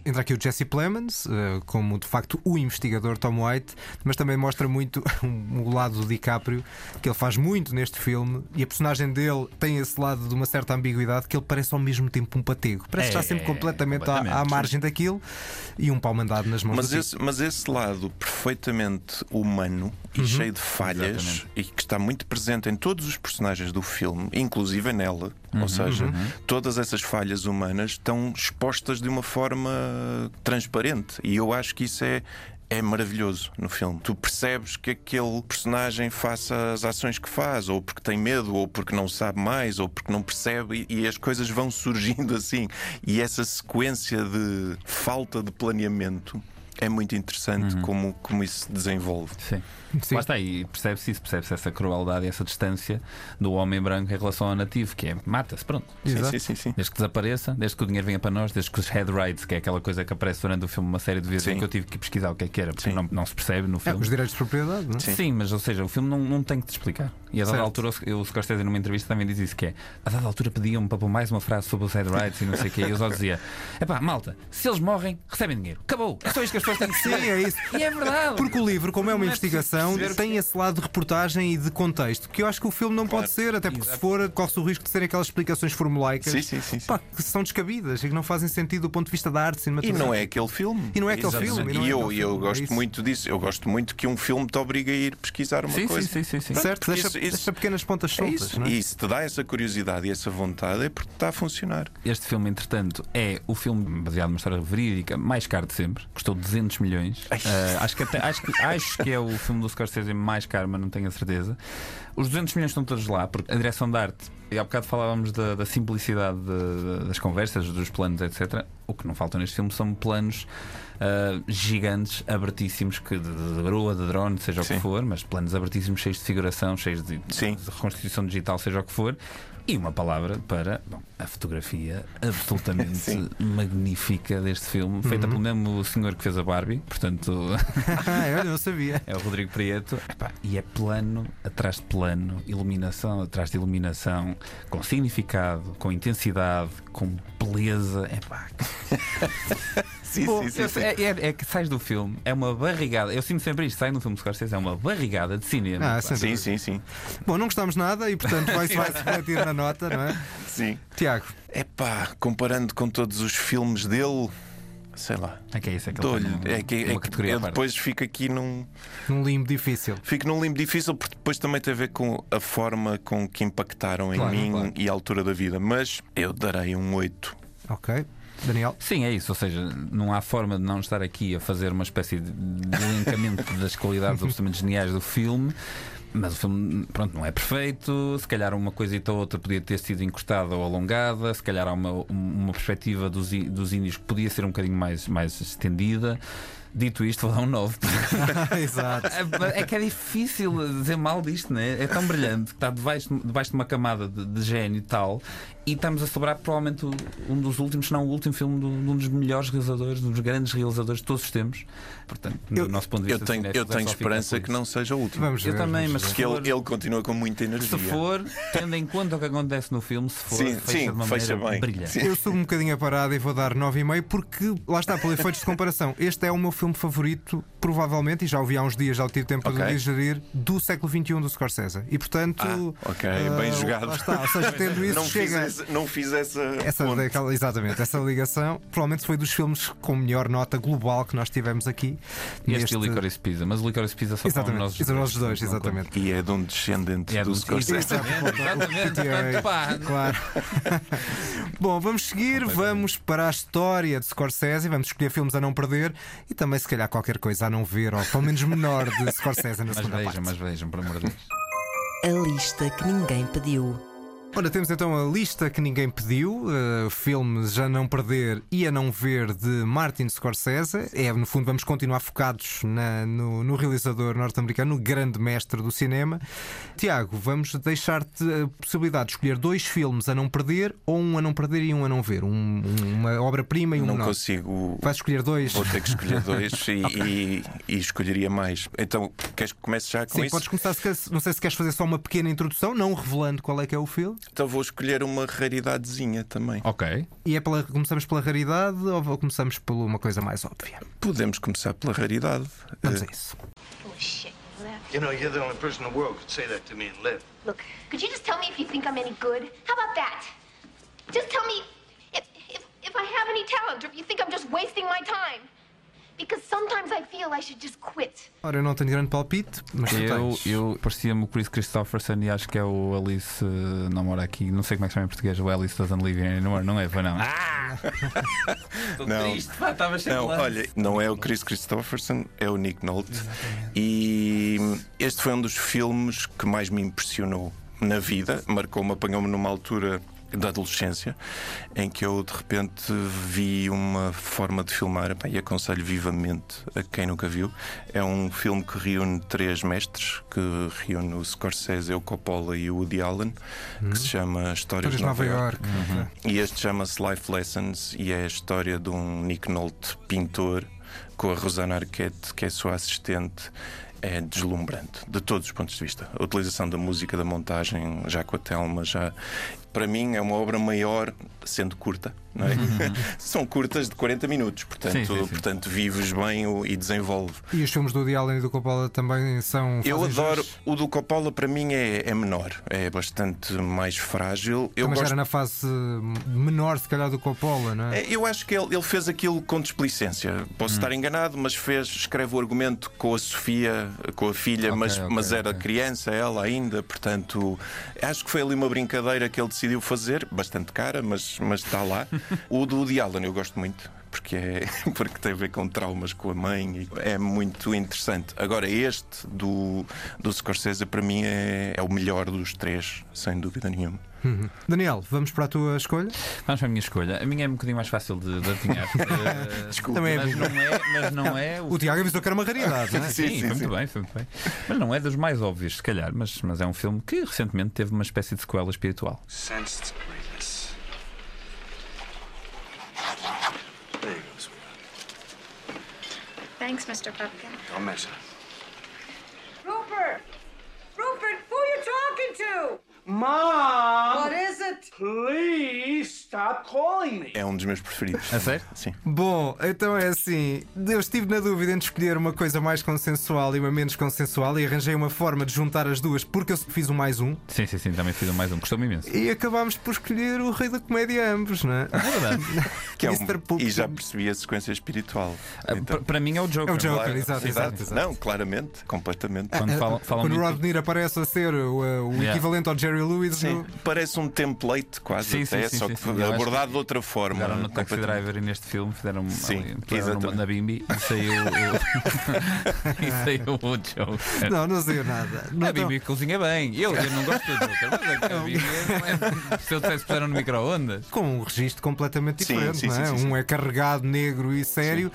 A: Entra aqui o Jesse Plemons, eh, como de facto o investigador Tom White, mas também mostra muito [laughs] um- o lado do DiCaprio, que ele faz muito neste filme, e a personagem dele tem esse lado de uma certa ambiguidade, que ele parece ao mesmo tempo um patego. Parece que
B: É,
A: está sempre completamente, à-
B: completamente.
A: À, margem daquilo e um pau mandado nas mãos
E: Mas
A: tipo.
E: esse, mas esse lado perfeitamente humano e cheio de falhas
B: Exatamente.
E: e que está muito presente em todos os personagens do filme, inclusive nela, ou seja, todas essas falhas humanas estão expostas de uma forma transparente e eu acho que isso é. É maravilhoso no filme. Tu percebes que aquele personagem faça as ações que faz, ou porque tem medo, ou porque não sabe mais, ou porque não percebe, e, e as coisas vão [laughs] surgindo assim. E essa sequência de falta de planeamento é muito interessante como, como isso se desenvolve.
B: Sim.
A: Sim.
B: Lá está, e percebe-se isso, percebe-se essa crueldade e essa distância do homem branco em relação ao nativo, que é mata-se, pronto.
E: Sim,
A: Exato.
E: sim, sim, sim.
B: Desde que desapareça, desde que o dinheiro venha para nós, desde que os head rights, que é aquela coisa que aparece durante o filme uma série de vezes
E: Sim.
B: em que eu tive que pesquisar o que é que era, porque não, não se percebe no
A: É,
B: filme.
A: os direitos de propriedade, não é?
B: Sim. mas ou seja, o filme não, não tem que te explicar. E a dada
A: Certo.
B: altura, o Scorsese numa entrevista também diz isso: que é a dada altura pediam-me para pôr mais uma frase sobre os head rights e não sei o quê. E eu só dizia: é pá, malta, se eles morrem, recebem dinheiro. Acabou. É só isto que as pessoas têm que
A: Sim,
B: saber.
A: é isso.
B: E é verdade.
A: Porque o livro, como é uma
B: Não é
A: investigação,
B: perceber
A: tem esse lado de reportagem e de contexto que eu acho que o filme não pode ser, até porque se for, corre-se o risco de serem aquelas explicações formulaicas
E: Sim, sim, sim, sim.
A: pá, que são descabidas e que não fazem sentido do ponto de vista da arte
E: E
A: cinematográfica.
E: não é aquele filme.
A: E não é aquele
E: Exato.
A: filme, e não é
E: E eu, eu
A: filme, é
E: gosto
A: isso.
E: muito disso. Eu gosto muito que um filme te obrigue a ir pesquisar uma
B: Sim, sim,
E: coisa.
B: sim, sim, sim.
A: Certo, deixa,
E: isso-
A: pequenas pontas
E: É
A: soltas.
E: isso.
A: não é?
E: E se te dá essa curiosidade e essa vontade é porque está a funcionar.
B: Este filme, entretanto, é o filme baseado numa história verídica mais caro de sempre. Custou 200 milhões. Ah, acho, que até- acho, que, acho que é o filme do Scorsese mais caro, mas não tenho a certeza. Os 200 milhões estão todos lá, porque a direção de arte E há bocado falávamos da, da simplicidade de- de- das conversas, dos planos, etc. O que não falta neste filme são planos ah, gigantes, abertíssimos, que de, de grua, de drone, seja o
E: Sim.
B: que for, mas planos abertíssimos, cheios de figuração, cheios de, de reconstituição digital, seja o que for. E uma palavra para bom, a fotografia absolutamente [laughs] magnífica deste filme, feita pelo mesmo senhor que fez a Barbie, portanto. [laughs]
A: Ah, eu não sabia. [laughs]
B: É o Rodrigo Prieto. Epá, e é plano atrás de plano, iluminação atrás de iluminação, com significado, com intensidade, com beleza. Epá,
E: Sim,
B: Bom,
E: sim, sim,
B: eu-
E: sim.
B: É, é- é que sais do filme, é uma barrigada. Eu sinto sempre isto, sai no filme de Scorsese, é uma barrigada de cinema.
A: Ah,
B: pá.
E: Sim, sim, sim.
A: Bom, não gostamos nada e, portanto, vai-se [laughs] vai refletir na nota, não é?
E: sim.
A: Tiago,
E: Epá, comparando com todos os filmes dele, sei lá.
B: É que é isso, é que ele
E: Dou-lhe. É que,
B: uma
E: é que eu depois fico aqui num.
A: num limbo difícil.
E: Fico num limbo difícil porque depois também tem a ver com a forma com que impactaram em
A: Claro,
E: mim
A: claro.
E: e a altura da vida. Mas eu darei um 8.
A: Ok. Daniel?
B: Sim, é isso. Ou seja, não há forma de não estar aqui a fazer uma espécie de elencamento [laughs] das qualidades absolutamente geniais do filme. Mas o filme, pronto, não é perfeito. Se calhar uma coisita ou outra podia ter sido encostada ou alongada. Se calhar há uma, uma perspectiva dos, dos índios que podia ser um bocadinho mais, mais estendida. Dito isto, vou dar um 9. [laughs]
A: Exato.
B: É que é difícil dizer mal disto, não é? É tão brilhante que está debaixo, debaixo de uma camada de, de gênio e tal. E estamos a celebrar provavelmente um dos últimos, se não o último filme do- de um dos melhores realizadores, um dos grandes realizadores de todos os tempos. Portanto, do
A: Eu-
B: nosso ponto de
E: Eu
B: vista,
E: tenho,
B: cinéfilos,
E: eu
B: é
E: tenho
B: só ficar
E: esperança que não seja o último.
A: Vamos ver.
B: Eu também, mas
E: Porque
B: for,
E: ele, ele continua com muita energia.
B: se for, tendo em conta o que acontece no filme, se for,
E: Sim,
B: fecha
E: sim,
B: de uma
E: fecha
B: maneira
E: bem.
B: brilhante.
E: Sim.
A: Eu sou um bocadinho a parada e vou dar 9,5 porque, lá está, pelo efeitos de comparação, este é o meu filme favorito, provavelmente, e já o vi há uns dias, já o tive tempo
E: Ok.
A: de digerir, do século XXI do Scorsese. E portanto.
E: Ah, ok,
A: ah,
E: bem jogado.
A: Lá está, ou seja, tendo isso,
E: não, fiz
A: chega.
E: essa, não fiz essa.
A: Essa, daquela- exatamente, essa ligação provavelmente foi dos filmes com melhor nota global que nós tivemos aqui.
B: Este
A: neste-
B: e o Licorice Pizza, mas o Licorice Pizza só nós
A: Exatamente, os dois,
B: conta.
A: exatamente.
E: E é de um descendente
B: É
E: do
B: do-
E: Scorsese.
B: Exatamente, exatamente. Pá,
A: Claro. [laughs] Bom, vamos seguir, vamos para a história de Scorsese, vamos escolher filmes a não perder e também, se calhar, qualquer coisa a não ver, ou pelo menos menor de Scorsese na
B: Mas
A: segunda
B: vejam,
A: parte.
B: mas vejam, por amor de Deus.
C: A lista que ninguém pediu.
A: Ora, temos então a lista que ninguém pediu, uh, filmes já não perder e a não ver de Martin Scorsese. É, no fundo, vamos continuar focados na- no, no realizador norte-americano, no grande mestre do cinema. Tiago, vamos deixar-te a possibilidade de escolher dois filmes a não perder ou um a não perder e um a não ver. Um- uma obra-prima e um
E: Não
A: menor.
E: consigo.
A: Vais escolher dois?
E: Vou ter que escolher [laughs] dois e, e- e escolheria mais. Então, queres que comece já com
A: Sim,
E: isso?
A: podes começar. se Não sei se queres fazer só uma pequena introdução, não revelando qual é que é o filme.
E: Então vou escolher uma raridadezinha também.
B: Ok.
A: E é pela, começamos pela raridade ou começamos por uma coisa mais óbvia?
E: Podemos começar pela raridade.
A: Vamos
E: Eh,
A: a isso.
K: Oh.
G: You know, you're the only person in the world could say that to me and live.
K: Look, could you just tell me if you think I'm any good? How about that? Just tell me if, if, if I have any talent or if you think I'm just wasting my time.
A: Ora, eu não tenho grande palpite, mas
B: Eu, eu parecia-me o Chris Christopherson e acho que é o Alice eh, não mora aqui. Não sei como é que se chama em português. O Alice doesn't live here anymore. Não é? Foi não. Ah! [laughs] Estou
E: Não.
B: triste, pá, estava
E: Não, olha, não é o Chris Christopherson, é o Nick Nolte. E este foi um dos filmes que mais me impressionou na vida. Marcou-me, apanhou-me numa altura da adolescência em que eu de repente vi uma forma de filmar epá, e aconselho vivamente a quem nunca viu. É um filme que reúne três mestres, que reúne o Scorsese, o Coppola e o Woody Allen, que se chama Histórias de
A: de Nova
E: York.
A: York.
E: E este chama-se Life Lessons e é a história de um Nick Nolte pintor com a Rosana Arquette, que é sua assistente. É deslumbrante, de todos os pontos de vista. A utilização da música, da montagem, já com a Telma, já. Para mim é uma obra maior, sendo curta, não é? [laughs] São curtas de 40 minutos, portanto,
B: Sim, sim, sim.
E: portanto vives bem o- e desenvolve.
A: E os filmes do Allen e do Coppola também são.
E: Eu adoro.
A: jus.
E: O do Coppola, para mim, é, é menor, é bastante mais frágil. Eu
A: já
E: gosto
A: era na fase menor, se calhar, do Coppola, não é?
E: É, Eu acho que ele, ele fez aquilo com displicência. Posso
A: Hum.
E: estar enganado, mas fez, escreve o argumento com a Sofia, com a filha,
B: Ok,
E: mas,
B: ok,
E: mas era
B: ok.
E: criança ela ainda, portanto, acho que foi ali uma brincadeira que ele decidiu fazer, bastante cara, mas, mas está lá. [laughs] o do Woody Allen eu gosto muito. Porque, é, [laughs] porque tem a ver com traumas com a mãe. e É muito interessante. Agora, este do, do Scorsese, para mim, é, é o melhor dos três, sem dúvida nenhuma.
A: Uhum. Daniel, vamos para a tua escolha?
B: Vamos para a minha escolha. A minha é um bocadinho mais fácil de, de adivinhar. [laughs] Eh,
A: Desculpa. Também é
B: mas, não é, mas não é
A: O Tiago avisou que era uma raridade, não é? [laughs]
B: Sim, foi muito bem, foi muito bem. Mas não é dos mais óbvios, se calhar, mas, mas é um filme que recentemente teve uma espécie de sequela espiritual.
L: Sensed
M: Thanks, Mr. Pumpkin.
L: Don't mention it.
N: Rupert! Rupert, who are you talking to?
O: Mom!
N: What is it?
O: Please stop calling me.
E: É um dos meus preferidos.
B: A sério?
E: Sim.
A: Bom, então é assim. Eu estive na dúvida entre escolher uma coisa mais consensual e uma menos consensual e arranjei uma forma de juntar as duas porque eu fiz um mais um
B: Sim, sim, sim, também fiz um mais um. Gostou-me imenso.
A: e acabámos por escolher o rei da comédia ambos, não é?
B: É verdade. [laughs]
E: Que é um- e já percebi a sequência espiritual.
B: Ah, pa- Para mim é o Joker.
A: É o Joker,
E: Claro,
A: exato, exato, exato.
E: Não, claramente, completamente.
B: Quando falam, falam
A: Quando o Rod Niro aparece a ser o, o
B: Yeah.
A: equivalente ao Jerry Lewis
E: Sim,
A: no-
E: parece um template quase
B: Sim,
E: até,
B: sim, sim,
E: só
B: sim,
E: que
B: sim. Eu
E: abordado de outra forma.
B: Pegaram no Taxi. Driver e neste filme fizeram,
E: Sim,
B: ali, na Bimbi e saiu o, [laughs] e saiu o Joker.
A: Não, não saiu nada. Não
B: a Bimbi cozinha bem. Eu, eu não gosto do Joker, mas é que a Bimbi [laughs] é- se eu dissesse que puseram no micro-ondas.
A: com um registro completamente
E: Sim,
A: diferente,
E: sim,
A: não é?
E: sim, sim,
A: um é carregado, negro e sério.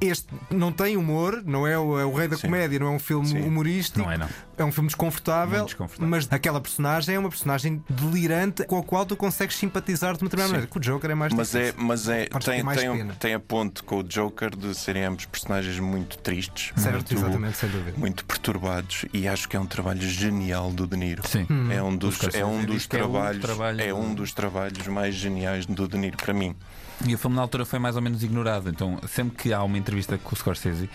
A: Este não tem humor, não é o, é o rei da
E: Sim.
A: comédia, não é um filme
E: Sim.
A: humorístico.
B: Não é, não.
A: É um filme desconfortável,
B: desconfortável.
A: mas aquela personagem é uma personagem delirante com a qual tu consegues simpatizar de uma determinada maneira. Que o Joker é mais
E: Mas é,
A: difícil.
E: mas é
A: Podes ter
E: tem,
A: mais
E: tem,
A: pena.
E: tem a ponto com o Joker de serem ambos personagens muito tristes,
A: Certo,
E: muito,
A: exatamente, sem dúvida.
E: muito perturbados, e acho que é um trabalho genial do De Niro.
B: Sim.
E: É um dos, é um dos
B: que é
E: trabalhos,
B: trabalho-
E: é um dos trabalhos mais geniais do De Niro para mim.
B: E o filme na altura foi mais ou menos ignorado. Então, sempre que há uma entrevista com o Scorsese,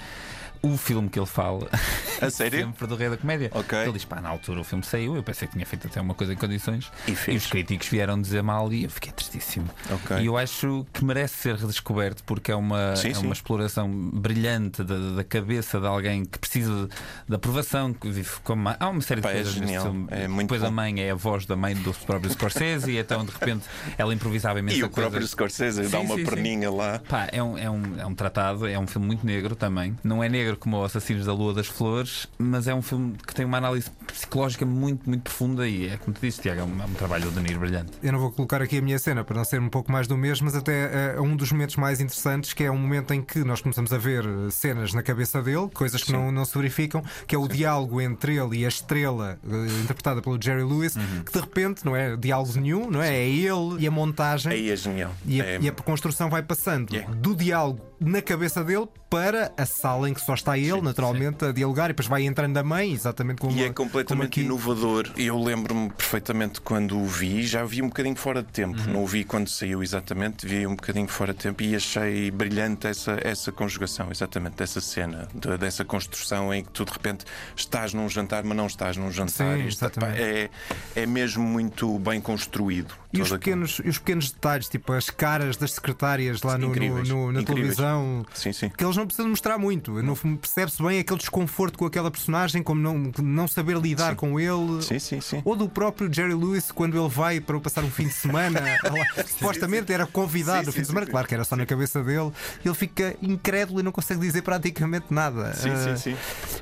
B: o filme que ele fala [laughs]
E: A sério?
B: sempre do Rei da Comédia.
E: Ok.
B: Ele diz: pá, na altura o filme saiu, eu pensei que tinha feito até uma coisa em condições.
E: E fez.
B: os críticos vieram dizer mal e eu fiquei tristíssimo.
E: Ok.
B: E eu acho que merece ser redescoberto porque é uma,
E: Sim,
B: é
E: sim.
B: uma exploração brilhante da, da cabeça de alguém que precisa da aprovação, que vive como. Há uma série de
E: é
B: coisas neste
E: genial.
B: filme.
E: É muito
B: Depois a
E: bom.
B: mãe é a voz da mãe do próprio Scorsese e então de repente ela improvisava imensa
E: E o próprio. Scorsese dá
B: Sim,
E: uma
B: sim, sim.
E: perninha lá.
B: Pá, é um, é, um, é um tratado, é um filme muito negro também. Não é negro como o Assassinos da Lua das Flores, mas é um filme que tem uma análise psicológica muito, muito profunda e é como tu disse, Tiago, é um, é um trabalho do Danilo brilhante.
A: Eu não vou colocar aqui a minha cena para não ser um pouco mais do mesmo, mas até é um dos momentos mais interessantes, que é um momento em que nós começamos a ver eh, cenas na cabeça dele, coisas que não, não se verificam, que é o diálogo entre ele e a estrela, eh, interpretada pelo Jerry Lewis,
E: Uhum.
A: que de repente não é diálogo nenhum, não é? É ele e a montagem.
E: Aí é genial.
A: E a,
E: É-
A: e a construção vai passando
E: Yeah.
A: do diálogo na cabeça dele para a sala em que só está ele, naturalmente, a dialogar, e depois vai entrando a mãe, exatamente como
E: E é completamente inovador. Eu lembro-me perfeitamente quando o vi, já o vi um bocadinho fora de tempo.
A: Uhum.
E: Não o vi quando saiu exatamente, vi um bocadinho fora de tempo e achei brilhante essa, essa conjugação, exatamente, dessa cena, de- dessa construção em que tu de repente estás num jantar, mas não estás num jantar.
A: Sim,
E: pá,
A: exatamente.
E: é, é mesmo muito bem construído.
A: E os pequenos, os pequenos detalhes, tipo as caras das secretárias lá no, no- no- na
E: incríveis.
A: televisão,
E: Sim, sim.
A: que eles não precisam mostrar muito. Não percebe-se bem aquele desconforto com aquela personagem, como não, não saber lidar com ele.
E: Sim, sim, sim.
A: Ou do próprio Jerry Lewis, quando ele vai para passar um fim de semana, [laughs] supostamente era convidado
E: Sim,
A: no fim de
E: sim,
A: semana,
E: sim,
A: claro que era só na cabeça dele, ele fica incrédulo e não consegue dizer praticamente nada.
E: Sim,
A: Ah,
E: sim, sim.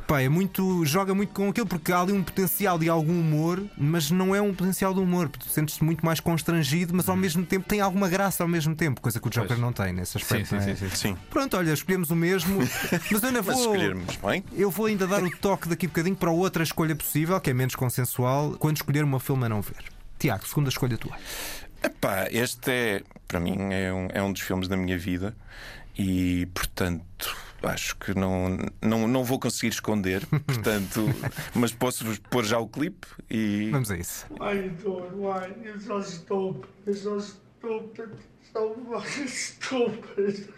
A: Pá, é muito, joga muito com aquilo porque há ali um potencial de algum humor, mas não é um potencial de humor. Tu sentes-te muito mais constrangido, mas ao mesmo tempo tem alguma graça ao mesmo tempo, coisa que o Joker
B: Pois.
A: não tem nesse aspecto.
B: sim,
A: não é?
B: sim, sim.
E: Sim.
A: Pronto, olha, escolhemos o mesmo, [laughs] mas eu
E: Mas
A: vou.
E: escolhermos bem.
A: Eu vou ainda dar o toque daqui a bocadinho para outra escolha possível, que é menos consensual, quando escolher uma filme a não ver. Tiago, segunda escolha tua.
E: Epá, este é, para mim, é um, é um dos filmes da minha vida e, portanto, acho que não, não, não vou conseguir esconder. [laughs] Portanto, mas posso-vos pôr já o clipe e.
A: Vamos a isso.
O: Are you doing? Why? You're so stupid. You're so stupid. So fucking stupid.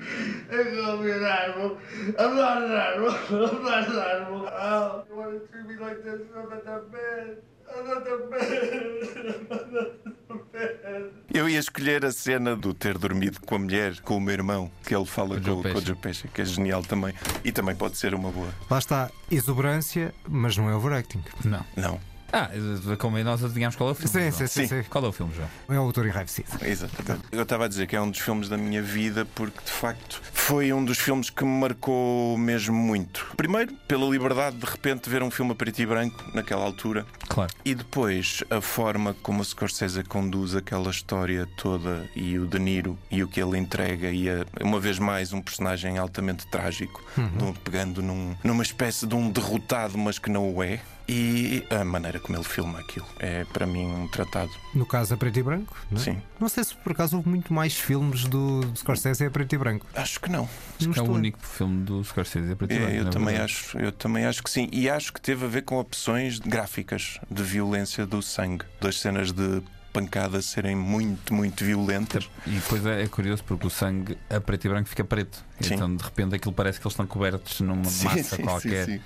O: It's gonna be an animal. I'm not an animal. I'm not an animal. Oh, you wanna treat me like this? I'm not that bad. I'm not that bad. I'm not that bad.
E: Eu ia escolher a cena do ter dormido com a mulher, com o meu irmão, que ele fala
B: O
E: com, com o. Joe Pesci, que é genial também. E também pode ser uma boa.
A: Lá está exuberância, mas não é overacting.
B: Não.
E: Não.
B: Ah, como nós adivinhamos qual é o filme.
A: Sim, sim, sim, sim.
B: Qual é o filme, João?
A: É o autor enraivecido.
E: Exatamente. Eu estava a dizer que é um dos filmes da minha vida porque, de facto, foi um dos filmes que me marcou mesmo muito. Primeiro, pela liberdade de repente ver um filme a preto e branco naquela altura.
B: Claro.
E: E depois, a forma como o Scorsese conduz aquela história toda e o De Niro e o que ele entrega e, a- uma vez mais, um personagem altamente trágico,
A: Uhum.
E: de um- pegando num- numa espécie de um derrotado, mas que não o é. E a maneira como ele filma aquilo é, para mim, um tratado.
A: No caso a preto e branco, não é?
E: Sim.
A: Não sei se por acaso houve muito mais filmes do, do Scorsese a preto e branco.
E: Acho que não.
B: Acho que é o único filme do Scorsese. a preto e branco,
E: É, eu,
B: na
E: também
B: verdade.
E: acho, eu também acho que sim. E acho que teve a ver com opções gráficas de violência do sangue, das cenas de pancada serem muito, muito violentas.
B: E depois é, é curioso porque o sangue a preto e branco fica preto.
E: Sim.
B: Então de repente aquilo parece que eles estão cobertos numa
E: Sim,
B: massa
E: sim,
B: qualquer.
E: sim, sim.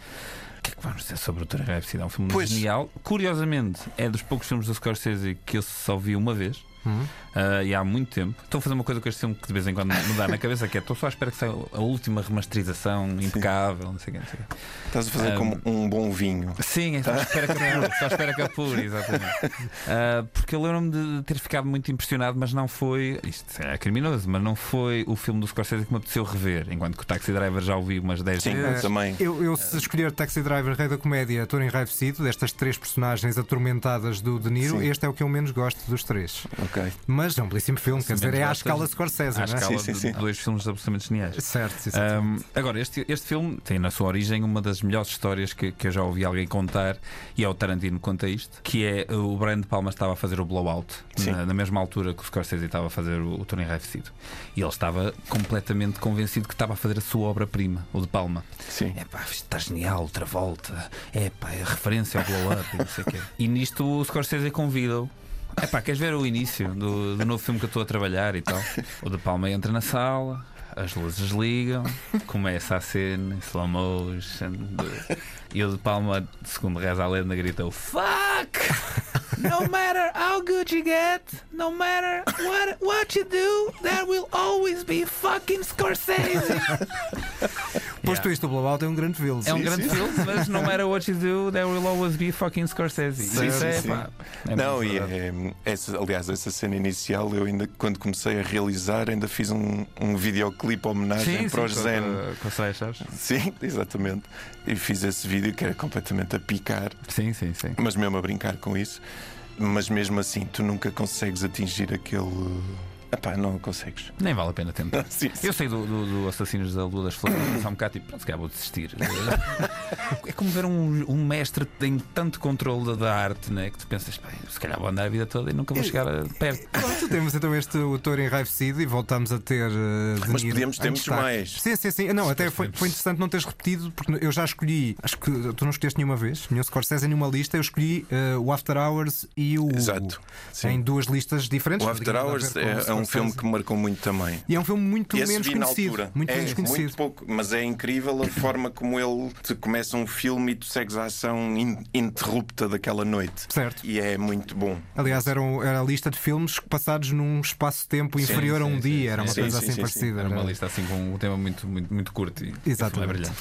B: O que é que vamos dizer sobre o Tony Rhapsody? É um filme
E: Pois.
B: genial. Curiosamente, é dos poucos filmes do Scorsese que eu só vi uma vez.
A: Uhum.
B: ah, e há muito tempo. Estou a fazer uma coisa com este filme que de vez em quando me dá na cabeça, que é estou só à espera que saia a última remasterização impecável, não sei o quê. Não sei o quê.
E: Estás a fazer
B: Um,
E: como um bom vinho.
B: Sim, é só espera que apure, só espera que apure, exatamente. Ah, porque eu lembro-me de ter ficado muito impressionado, mas não foi. Isto é criminoso, mas não foi o filme do Scorsese que me apeteceu rever, enquanto que o Taxi Driver já ouvi umas 10
E: Sim,
B: vezes.
E: também.
A: Eu, eu, se escolher Taxi Driver, Rei da Comédia, Ator Enraivecido, destas três personagens atormentadas do De Niro,
E: Sim.
A: este é o que eu menos gosto dos três.
E: Ok.
A: Mas é um belíssimo filme, quer dizer, é à escala Scorsese,
B: À
A: não é?
B: escala
E: Sim, sim,
B: de
E: sim.
B: dois filmes absolutamente geniais.
A: Certo, exatamente.
B: Um, agora, este, este filme tem na sua origem uma das melhores histórias que, que eu já ouvi alguém contar, e é o Tarantino que conta isto, que é o Brian De Palma estava a fazer o Blowout,
E: Sim.
B: na, na mesma altura que o Scorsese estava a fazer o, o Tony Enraivecido. E ele estava completamente convencido que estava a fazer a sua obra-prima, o De Palma.
E: Sim.
B: É pá, está genial, outra volta. É pá, é referência ao blow up e não sei o quê. E nisto o Scorsese convida-o. É pá, queres ver o início do, do novo filme que eu estou a trabalhar e tal? O De Palma entra na sala, as luzes ligam, começa a cena, slow motion. E o De Palma, segundo reza a lenda, grita Fuck! No matter how good you get, no matter what, what you do, there will always be fucking Scorsese.
A: Posto isto, o Blowout é um grande filme.
B: É um
E: Sim,
B: grande
E: sim.
B: filme, mas no matter what you do, there will always be fucking Scorsese.
E: Sim,
B: Isso é,
E: sim,
B: pá, é
E: não, e é, essa, aliás, essa cena inicial, eu ainda, quando comecei a realizar, ainda fiz um, um videoclipe homenagem
B: Sim,
E: para
B: sim,
E: o Zen.
B: com, com.
E: Sim, [laughs] exatamente. E fiz esse vídeo que era completamente a picar,
B: Sim, sim, sim.
E: mas mesmo a brincar com isso. Mas mesmo assim, tu nunca consegues atingir aquele. Epá, não consegues.
B: Nem vale a pena tentar. [laughs]
E: Sim, sim.
B: Eu sei do, do, do Assassinos da Lua das Flores, só um bocado tipo, pronto, se calhar vou desistir. [laughs] É como ver um, um mestre que tem tanto controle da, da arte, né? Que tu pensas, "Pá, se calhar vou andar a vida toda e nunca vou chegar a perto.
A: Pronto, [laughs] temos então este autor enraivecido e voltamos a ter. uh,
E: Mas
A: Niro
E: podíamos ter mais.
A: Sim, sim, sim. Não, até foi, foi interessante não teres repetido, porque eu já escolhi. Acho que tu não escolheste nenhuma vez, nenhum Scorsese em nenhuma lista. Eu escolhi uh, o After Hours e o.
E: Exato. Sim.
A: Em duas listas diferentes.
E: O After Hours é, é um
A: Scorsese.
E: filme que me marcou muito também.
A: E é um filme muito
E: Esse
A: menos conhecido. Muito
E: é
A: menos conhecido.
E: muito pouco, mas é incrível a forma como ele te começa um filme e tu segues a ação in- interrupta daquela noite.
A: Certo.
E: E é muito bom.
A: Aliás, era, um- era a lista de filmes passados num espaço-tempo
B: Sim,
A: inferior a um
B: sim,
A: dia.
B: sim,
A: era uma
B: sim,
A: coisa
E: sim,
A: assim
E: sim,
A: parecida.
B: Era uma lista assim com um tema muito, muito, muito curto e
A: Exatamente.
B: é brilhante.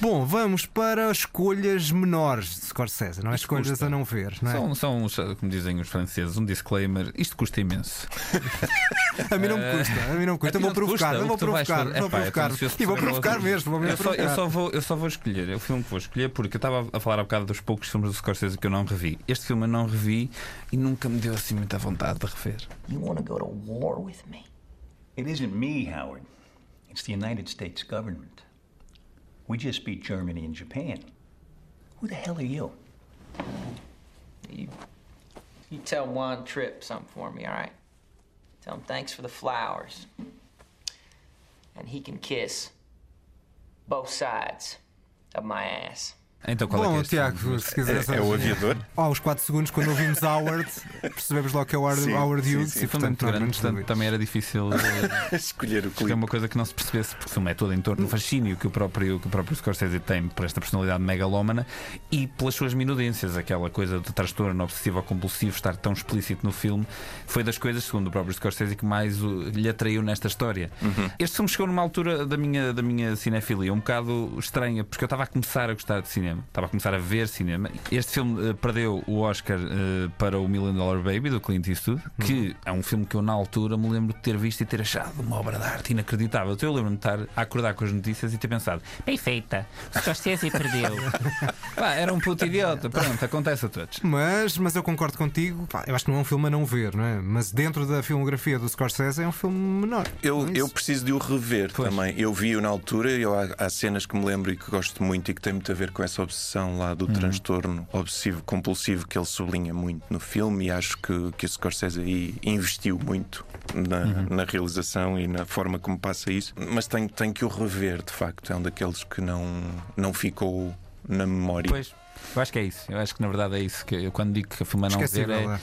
A: Bom, vamos para escolhas menores de Scorsese, não é?
B: Isto
A: Escolhas
B: custa.
A: a não ver, não é?
B: São, são, como dizem os franceses, um disclaimer. Isto custa imenso. [laughs]
A: A mim não me custa, a mim não me custa.
B: Ti
A: Vou provocar, eu vou provocar, vou
B: eu
A: provocar. E vou provocar mesmo, vou mesmo
B: eu só, eu,
A: provocar.
B: só vou, eu só vou escolher. É o filme que vou escolher porque eu estava a falar há bocado dos poucos filmes do Scorsese que eu não revi. Este filme eu não revi e nunca me deu assim muita vontade de rever.
P: You want to go to war with me? It isn't me, Howard. It's the United States government. We just beat Germany and Japan. Who the hell are you?
Q: You, you tell Juan Tripp something for me, all right? Tell him thanks for the flowers. And he can kiss both sides of my ass.
B: Então qual é que é
A: Bom,
B: este
A: Tiago, se quiseres.
E: É- é o aviador?
A: Aos 4 segundos, quando ouvimos Howard, percebemos logo que é o Howard,
E: Sim,
A: Howard
E: sim,
A: Hughes
E: sim.
A: e
B: é muito grande, portanto também era difícil [laughs] eh,
E: Escolher o clipe.
B: uma coisa que não se percebesse, porque o filme é todo em torno do fascínio que o próprio, que o próprio Scorsese tem por esta personalidade megalómana e pelas suas minudências, aquela coisa de transtorno obsessivo ou compulsivo estar tão explícito no filme, foi das coisas, segundo o próprio Scorsese, que mais o- lhe atraiu nesta história. Este filme chegou numa altura da minha, da minha cinefilia um bocado estranha, porque eu estava a começar a gostar de cinema. Cinema, estava a começar a ver cinema. Este filme uh, perdeu o Oscar uh, para o Million Dollar Baby do Clint Eastwood, que é um filme que eu na altura me lembro de ter visto e ter achado uma obra de arte inacreditável. Então eu lembro-me de estar a acordar com as notícias e ter pensado: bem feita, Scorsese perdeu. [laughs] Pá, era um puto idiota, pronto, acontece a todos.
A: Mas, mas eu concordo contigo, pá, eu acho que não é um filme a não ver, não é? Mas dentro da filmografia do Scorsese é um filme menor.
E: Eu, eu preciso de o rever pois. também. Eu vi-o na altura, eu, há, há, cenas que me lembro e que gosto muito e que tem muito a ver com essa obsessão lá do uhum. transtorno obsessivo compulsivo que ele sublinha muito no filme e acho que, que o Scorsese aí investiu muito na, uhum. na realização e na forma como passa isso. Mas tenho, tenho que o rever, de facto. É um daqueles que não, não ficou na memória.
B: Pois. Eu acho que é isso. Eu acho que na verdade é isso. Que eu, quando digo que a filme é não ver é, é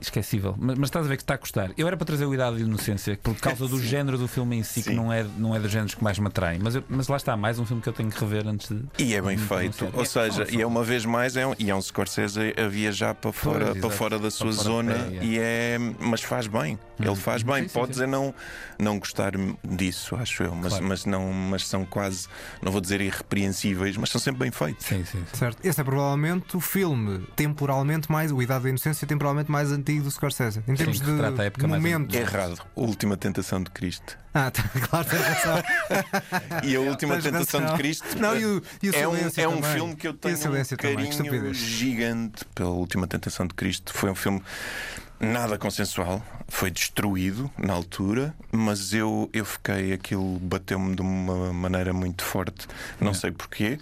B: esquecível. Mas, mas, estás a ver que está a custar. Eu era para trazer o Idade de Inocência por causa do [laughs] género do filme em si, Sim. que não é, não é dos géneros que mais me atraem. Mas, eu, mas lá está, mais um filme que eu tenho que rever antes de.
E: E é bem feito. Ou é, seja, e é uma vez mais, é um, e é um Scorsese a viajar para fora, pois, para fora da sua zona, é. e é, mas faz bem. Ele uhum. faz bem. Sim, Pode sim, dizer não, não gostar disso, acho eu, mas, claro. mas, não, mas são quase, não vou dizer irrepreensíveis, mas são sempre bem feitos.
B: Sim, sim,
A: Certo. Esse é provavelmente o filme temporalmente mais, o Idade da Inocência temporalmente mais antigo do Scorsese. Em termos Sim, de momento.
E: É errado. Última Tentação de Cristo.
A: Ah, tá, [laughs] claro, tem razão.
E: e a Última Tentação razão. de Cristo
A: Não, e o, e o
E: é, um,
A: é
E: um filme que eu tenho um carinho gigante pela Última Tentação de Cristo. Foi um filme nada consensual, foi destruído na altura, mas eu, eu fiquei, aquilo bateu-me de uma maneira muito forte. Não é. sei porquê,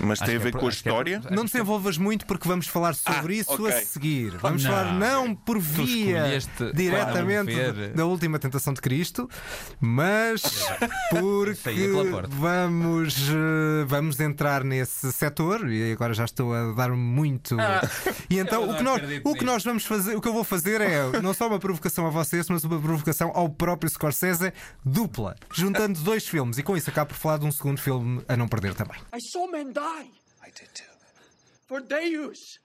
E: mas acho tem a ver é, com a é história.
A: É, não te envolvas muito porque vamos falar sobre ah, isso okay. a seguir. Vamos não. falar não por via diretamente da última tentação de Cristo, mas [laughs] porque vamos, eh, vamos entrar nesse setor e agora já estou a dar muito. Ah, e então o que, nós, o que nós vamos fazer, o que eu vou fazer fazer é não só uma provocação a vocês, mas uma provocação ao próprio Scorsese dupla, juntando dois filmes. E com isso acabo por falar de um segundo filme a não perder também. I saw men die. I did too. For Deus,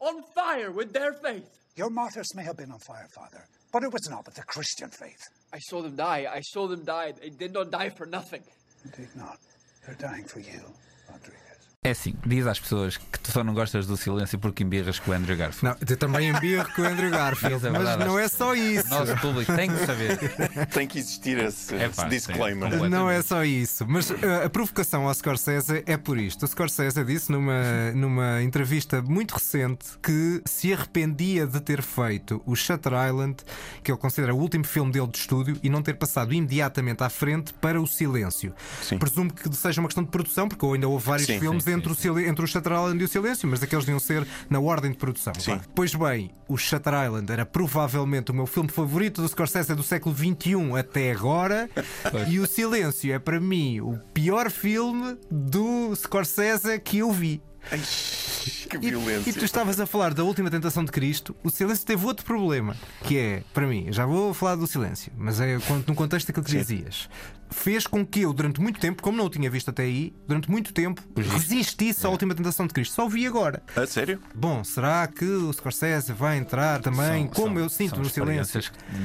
A: on fire with their faith. Your martyrs may have been on fire, Father, but it was not with the Christian faith. I saw them die. I saw them die. They did not die for nothing. Indeed not. They're dying for you.
B: É assim, diz às pessoas que tu só não gostas do silêncio porque embirras com o Andrew Garfield.
A: Não, eu também embirro com o Andrew Garfield, [laughs] é mas não é só isso.
B: O nosso público tem que saber. [laughs]
E: tem que existir esse, é, pá, esse disclaimer.
A: não é só isso. Mas uh, a provocação ao Scorsese é por isto. O Scorsese disse numa, numa entrevista muito recente que se arrependia de ter feito o Shutter Island, que ele considera o último filme dele de estúdio, e não ter passado imediatamente à frente para o silêncio. Sim. Presumo que seja uma questão de produção, porque ainda houve vários sim, filmes sim, entre, o, entre o Shutter Island e o Silêncio, mas aqueles deviam ser na ordem de produção. Sim. Pois bem, o Shutter Island era provavelmente o meu filme favorito do Scorsese do século XXI até agora, e o Silêncio é para mim o pior filme do Scorsese que eu vi.
E: Ai, que violência.
A: E, e, tu estavas a falar da última tentação de Cristo. O silêncio teve outro problema, que é, para mim, já vou falar do silêncio, mas é no contexto daquilo que Sim. dizias fez com que eu, durante muito tempo, como não o tinha visto até aí, durante muito tempo, resistisse à é. última tentação de Cristo. Só o vi agora.
E: A sério?
A: Bom, será que o Scorsese vai entrar também, são, como são, eu sinto no silêncio?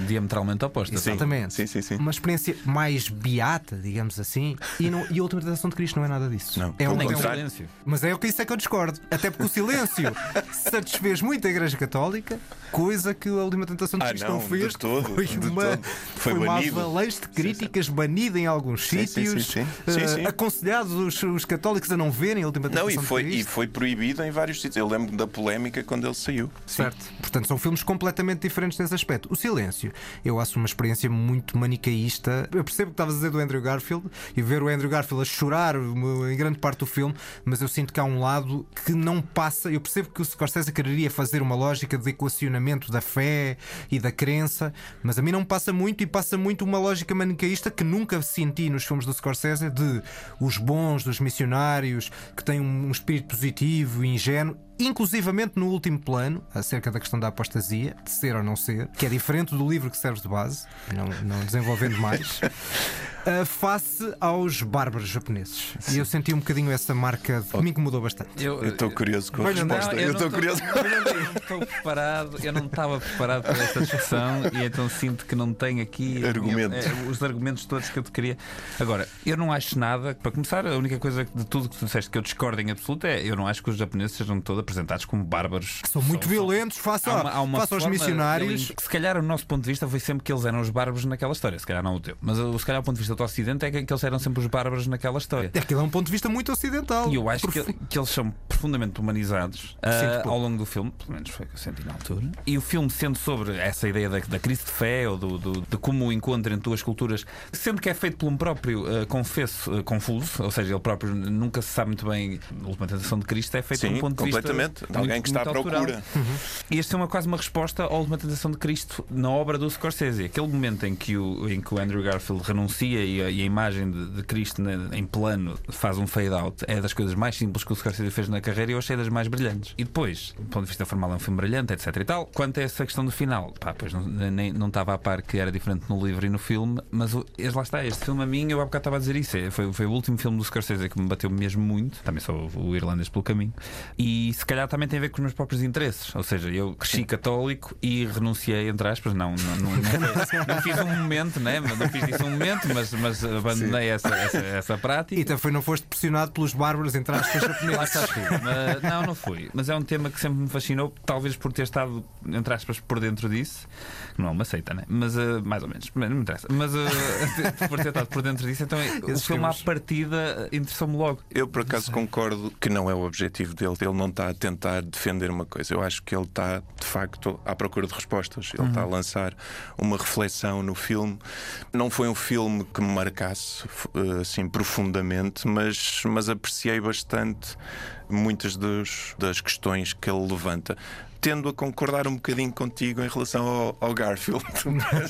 B: diametralmente opostas.
A: Exatamente.
E: Sim, sim, sim.
A: Uma experiência mais beata, digamos assim, e, não, e a última tentação de Cristo não é nada disso.
E: Não,
A: é
E: um,
A: nem
B: silêncio.
A: Mas é o que isso é que eu discordo. Até porque o silêncio [laughs] satisfez muito a Igreja Católica, coisa que a última tentação de
E: ah,
A: Cristo
E: não,
A: não fez.
E: De todo,
A: foi,
E: de
A: uma,
E: todo.
A: foi, foi uma avalanche de críticas, banida em alguns sim, sítios, sim, sim, uh, aconselhados os, os, católicos a não verem a última
E: não, e foi, e foi proibido em vários sítios. Eu lembro da polémica quando ele saiu.
A: Certo. Portanto, são filmes completamente diferentes nesse aspecto. O Silêncio, eu acho uma experiência muito manicaísta. Eu percebo o que estavas a dizer do Andrew Garfield e ver o Andrew Garfield a chorar em grande parte do filme, mas eu sinto que há um lado que não passa. Eu percebo que o Scorsese quereria fazer uma lógica de equacionamento da fé e da crença, mas a mim não passa muito e passa muito uma lógica manicaísta que nunca senti nos filmes do Scorsese de os bons, dos missionários, que têm um espírito positivo e ingênuo inclusivamente no último plano, acerca da questão da apostasia, de ser ou não ser, que é diferente do livro que serve de base, não, não desenvolvendo mais. Uh, [laughs] face aos bárbaros japoneses. Sim. E eu senti um bocadinho essa marca, de... me incomodou bastante.
E: Eu estou curioso com a resposta.
B: Não,
E: eu estou curioso.
B: Eu não estou preparado, eu não estava preparado para esta discussão e então sinto que não tenho aqui
E: argumentos.
B: Eh, os argumentos todos que eu te queria. Agora, eu não acho nada, para começar, a única coisa de tudo que tu disseste que eu discordo em absoluto é eu não acho que os japoneses sejam todos apresentados como bárbaros.
A: São muito são, violentos, face, há uma, há uma face aos missionários.
B: Que, se calhar o nosso ponto de vista foi sempre que eles eram os bárbaros naquela história, se calhar não o teu. Mas se calhar o ponto de vista do Ocidente é que que eles eram sempre os bárbaros naquela história.
A: Aquilo é um ponto de vista muito ocidental.
B: E eu acho que, que, eles são profundamente humanizados uh, ao longo do filme, pelo menos foi o que eu senti na altura. E o filme, sendo sobre essa ideia da, da crise de fé ou do, do, de como o encontro entre duas culturas, sendo que é feito por um próprio, uh, confesso, uh, confuso, ou seja, ele próprio nunca se sabe muito bem. A última tentação de Cristo é feito
E: Sim,
B: por um ponto de vista.
E: Completamente. De alguém que está à procura.
B: Uhum. E este é uma, quase uma resposta à última tentação de Cristo na obra do Scorsese. Aquele momento em que o, em que o Andrew Garfield renuncia e a, e a imagem de, de Cristo em plano faz um fade out, é das coisas mais simples que o Scorsese fez na carreira e eu achei das mais brilhantes. E depois, do ponto de vista formal, é um filme brilhante, etc e tal. Quanto a essa questão do final, pá, pois não, nem, não estava a par que era diferente no livro e no filme, mas o, lá está, este filme a mim, eu há bocado estava a dizer isso, é, foi, foi o último filme do Scorsese que me bateu mesmo muito, também sou o irlandês pelo caminho, e se calhar também tem a ver com os meus próprios interesses, ou seja, eu cresci católico e renunciei, entre aspas, não, não, não, não, não fiz um momento, né? não fiz isso um momento, mas, mas abandonei essa, essa, essa prática.
A: E também não foste pressionado pelos bárbaros, entre aspas, japoneses.
B: Mas, não, não fui. Mas é um tema que sempre me fascinou, talvez por ter estado, entre aspas, por dentro disso. Não é uma seita, né? Mas uh, mais ou menos. Não me interessa. Mas uh, [laughs] por ter estado por dentro disso, então o filme à partida interessou-me logo.
E: Eu, por acaso, concordo que não é o objetivo dele. Ele não está a tentar defender uma coisa. Eu acho que ele está, de facto, à procura de respostas. Ele uhum. está a lançar uma reflexão no filme. Não foi um filme que me marcasse eh, assim profundamente, mas, mas apreciei bastante muitas dos, das questões que ele levanta tendo a concordar um bocadinho contigo em relação ao, ao Garfield. [laughs] mas,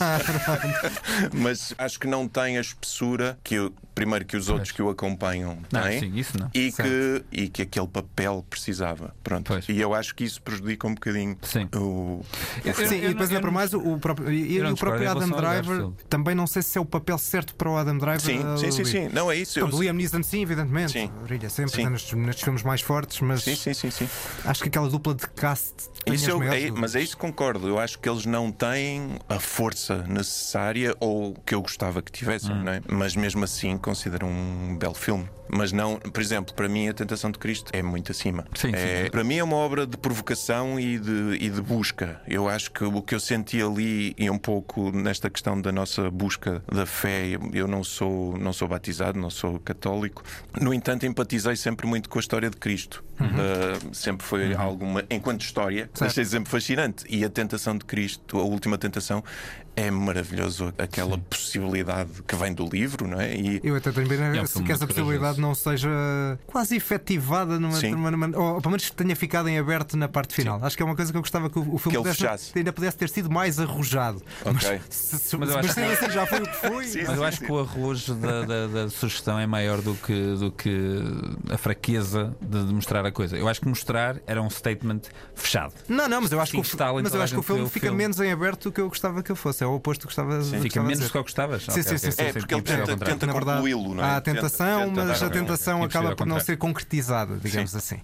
E: [laughs] mas, acho que não tem a espessura que eu, primeiro que os outros que o acompanham têm
B: sim, isso não.
E: E, que, e que aquele papel precisava. Pronto. Pois. E eu acho que isso prejudica um bocadinho
B: sim.
E: o.
A: Eu, sim, eu, e depois ainda para mais o próprio, e, o próprio Adam Driver também não sei se é o papel certo para o Adam Driver.
E: Sim, sim, sim, sim. Não é isso.
A: Eu... Liam Neeson, sim, evidentemente. Sim. Brilha sempre nestes, nestes, filmes mais fortes, mas
E: sim, sim, sim, sim.
A: acho que aquela dupla de cast.
E: Isso
A: eu,
E: é, mas é isso que concordo. Eu acho que eles não têm a força necessária ou que eu gostava que tivessem, hum. é? mas mesmo assim considero um belo filme. Mas não, por exemplo, para mim a Tentação de Cristo é muito acima.
B: Sim,
E: é,
B: sim.
E: Para mim é uma obra de provocação e de, e de busca. Eu acho que o que eu senti ali e um pouco nesta questão da nossa busca da fé, eu não sou, não sou batizado, não sou católico. No entanto, empatizei sempre muito com a história de Cristo. Uhum. Uh, sempre foi uhum. alguma, enquanto história, achei sempre fascinante. E a Tentação de Cristo, a última tentação, é maravilhoso aquela Sim. possibilidade que vem do livro, não é?
A: E... Eu até tenho bem é um que essa possibilidade não seja quase efetivada numa, numa, numa, ou pelo menos que tenha ficado em aberto na parte final. Sim. Acho que é uma coisa que eu gostava que o, o filme
E: que
A: pudesse, ainda pudesse ter sido mais arrojado.
E: Okay.
A: Mas, se, se, mas, mas que... assim já foi o que foi.
B: Sim, mas eu acho que o arrojo da, da, da, sugestão é maior do que, do que a fraqueza de, de, mostrar a coisa. Eu acho que mostrar era um statement fechado.
A: Não, não, mas eu acho, que, o, mas eu acho que o filme fica filme. menos em aberto do que eu gostava que eu fosse. É o oposto que gostava
B: sim. Fica menos do que eu gostavas.
A: Sim, sim, sim, sim.
E: É porque ele tenta, tenta concluí-lo, não é?
A: Há a tentação, tenta, mas a tentação acaba por não ser concretizada, digamos assim.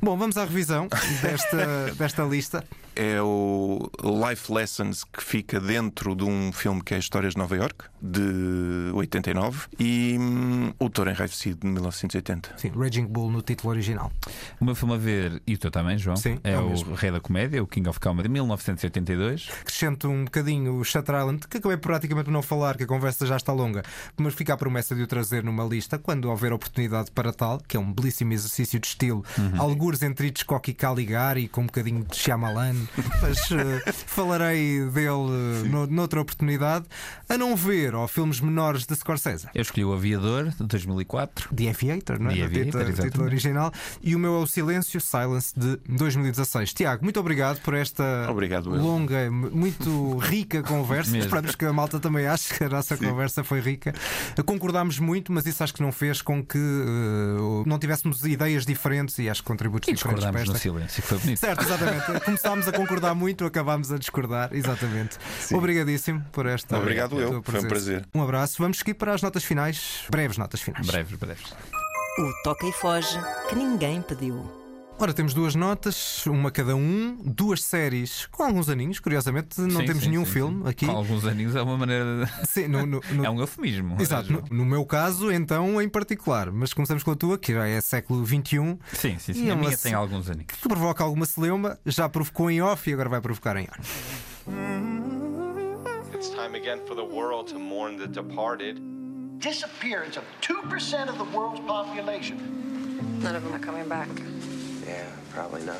A: Bom, vamos à revisão desta, [laughs] desta lista
E: é o Life Lessons que fica dentro de um filme que é Histórias de Nova York, de 89, e hum, O Toro Enraivecido, de 1980.
A: Sim, Raging Bull no título original.
B: O meu filme a ver, e o teu também, João,
A: Sim,
B: é,
A: é
B: o,
A: o
B: Rei da Comédia, o King of Comedy, de 1982.
A: Acrescento um bocadinho o Shutter Island, que acabei praticamente por não falar, que a conversa já está longa, mas fica a promessa de o trazer numa lista quando houver oportunidade para tal, que é um belíssimo exercício de estilo, uhum. algures entre Hitchcock e Caligari, com um bocadinho de Shyamalan mas uh, falarei dele no, noutra oportunidade. A não ver, ou filmes menores de Scorsese.
B: Eu escolhi o Aviador, de 2004.
A: The Aviator, não é?
B: The Aviator,
A: título original. E o meu é o Silêncio, Silence, de 2016. Tiago, muito obrigado por esta
E: obrigado,
A: longa, muito [laughs] rica conversa.
B: Mesmo.
A: Esperamos que a malta também ache que a nossa
E: Sim.
A: conversa foi rica. Concordámos muito, mas isso acho que não fez com que eh, não tivéssemos ideias diferentes e acho que contributos
B: E
A: diferentes
B: discordámos no silêncio, que foi bonito.
A: Certo, exatamente. [laughs] Começámos a concordar muito, acabámos a discordar, exatamente.
E: Sim.
A: Obrigadíssimo por esta.
E: Obrigado eu, foi um prazer.
A: Um abraço. Vamos seguir para as notas finais, breves notas finais.
B: Breves, breves.
C: O toca e foge que ninguém pediu.
A: Ora, temos duas notas, uma cada um, duas séries com alguns aninhos, curiosamente não
B: Sim,
A: temos
B: sim,
A: nenhum
B: sim,
A: filme
B: sim.
A: aqui.
B: Com alguns aninhos é uma maneira de.
A: Sim, no- no- no- [laughs]
B: É um eufemismo. [laughs]
A: Exato, no, no meu caso, então, em particular. Mas começamos com a tua, que já é século XXI.
B: Sim, sim,
A: E
B: sim.
A: é
B: A minha tem alguns aninhos.
A: Que provoca alguma celeuma, já provocou em off e agora vai provocar em on.
R: It's time again for the world to mourn the departed.
S: Disappearance of 2% of the world's population.
T: None of them are coming back.
R: Yeah, probably not.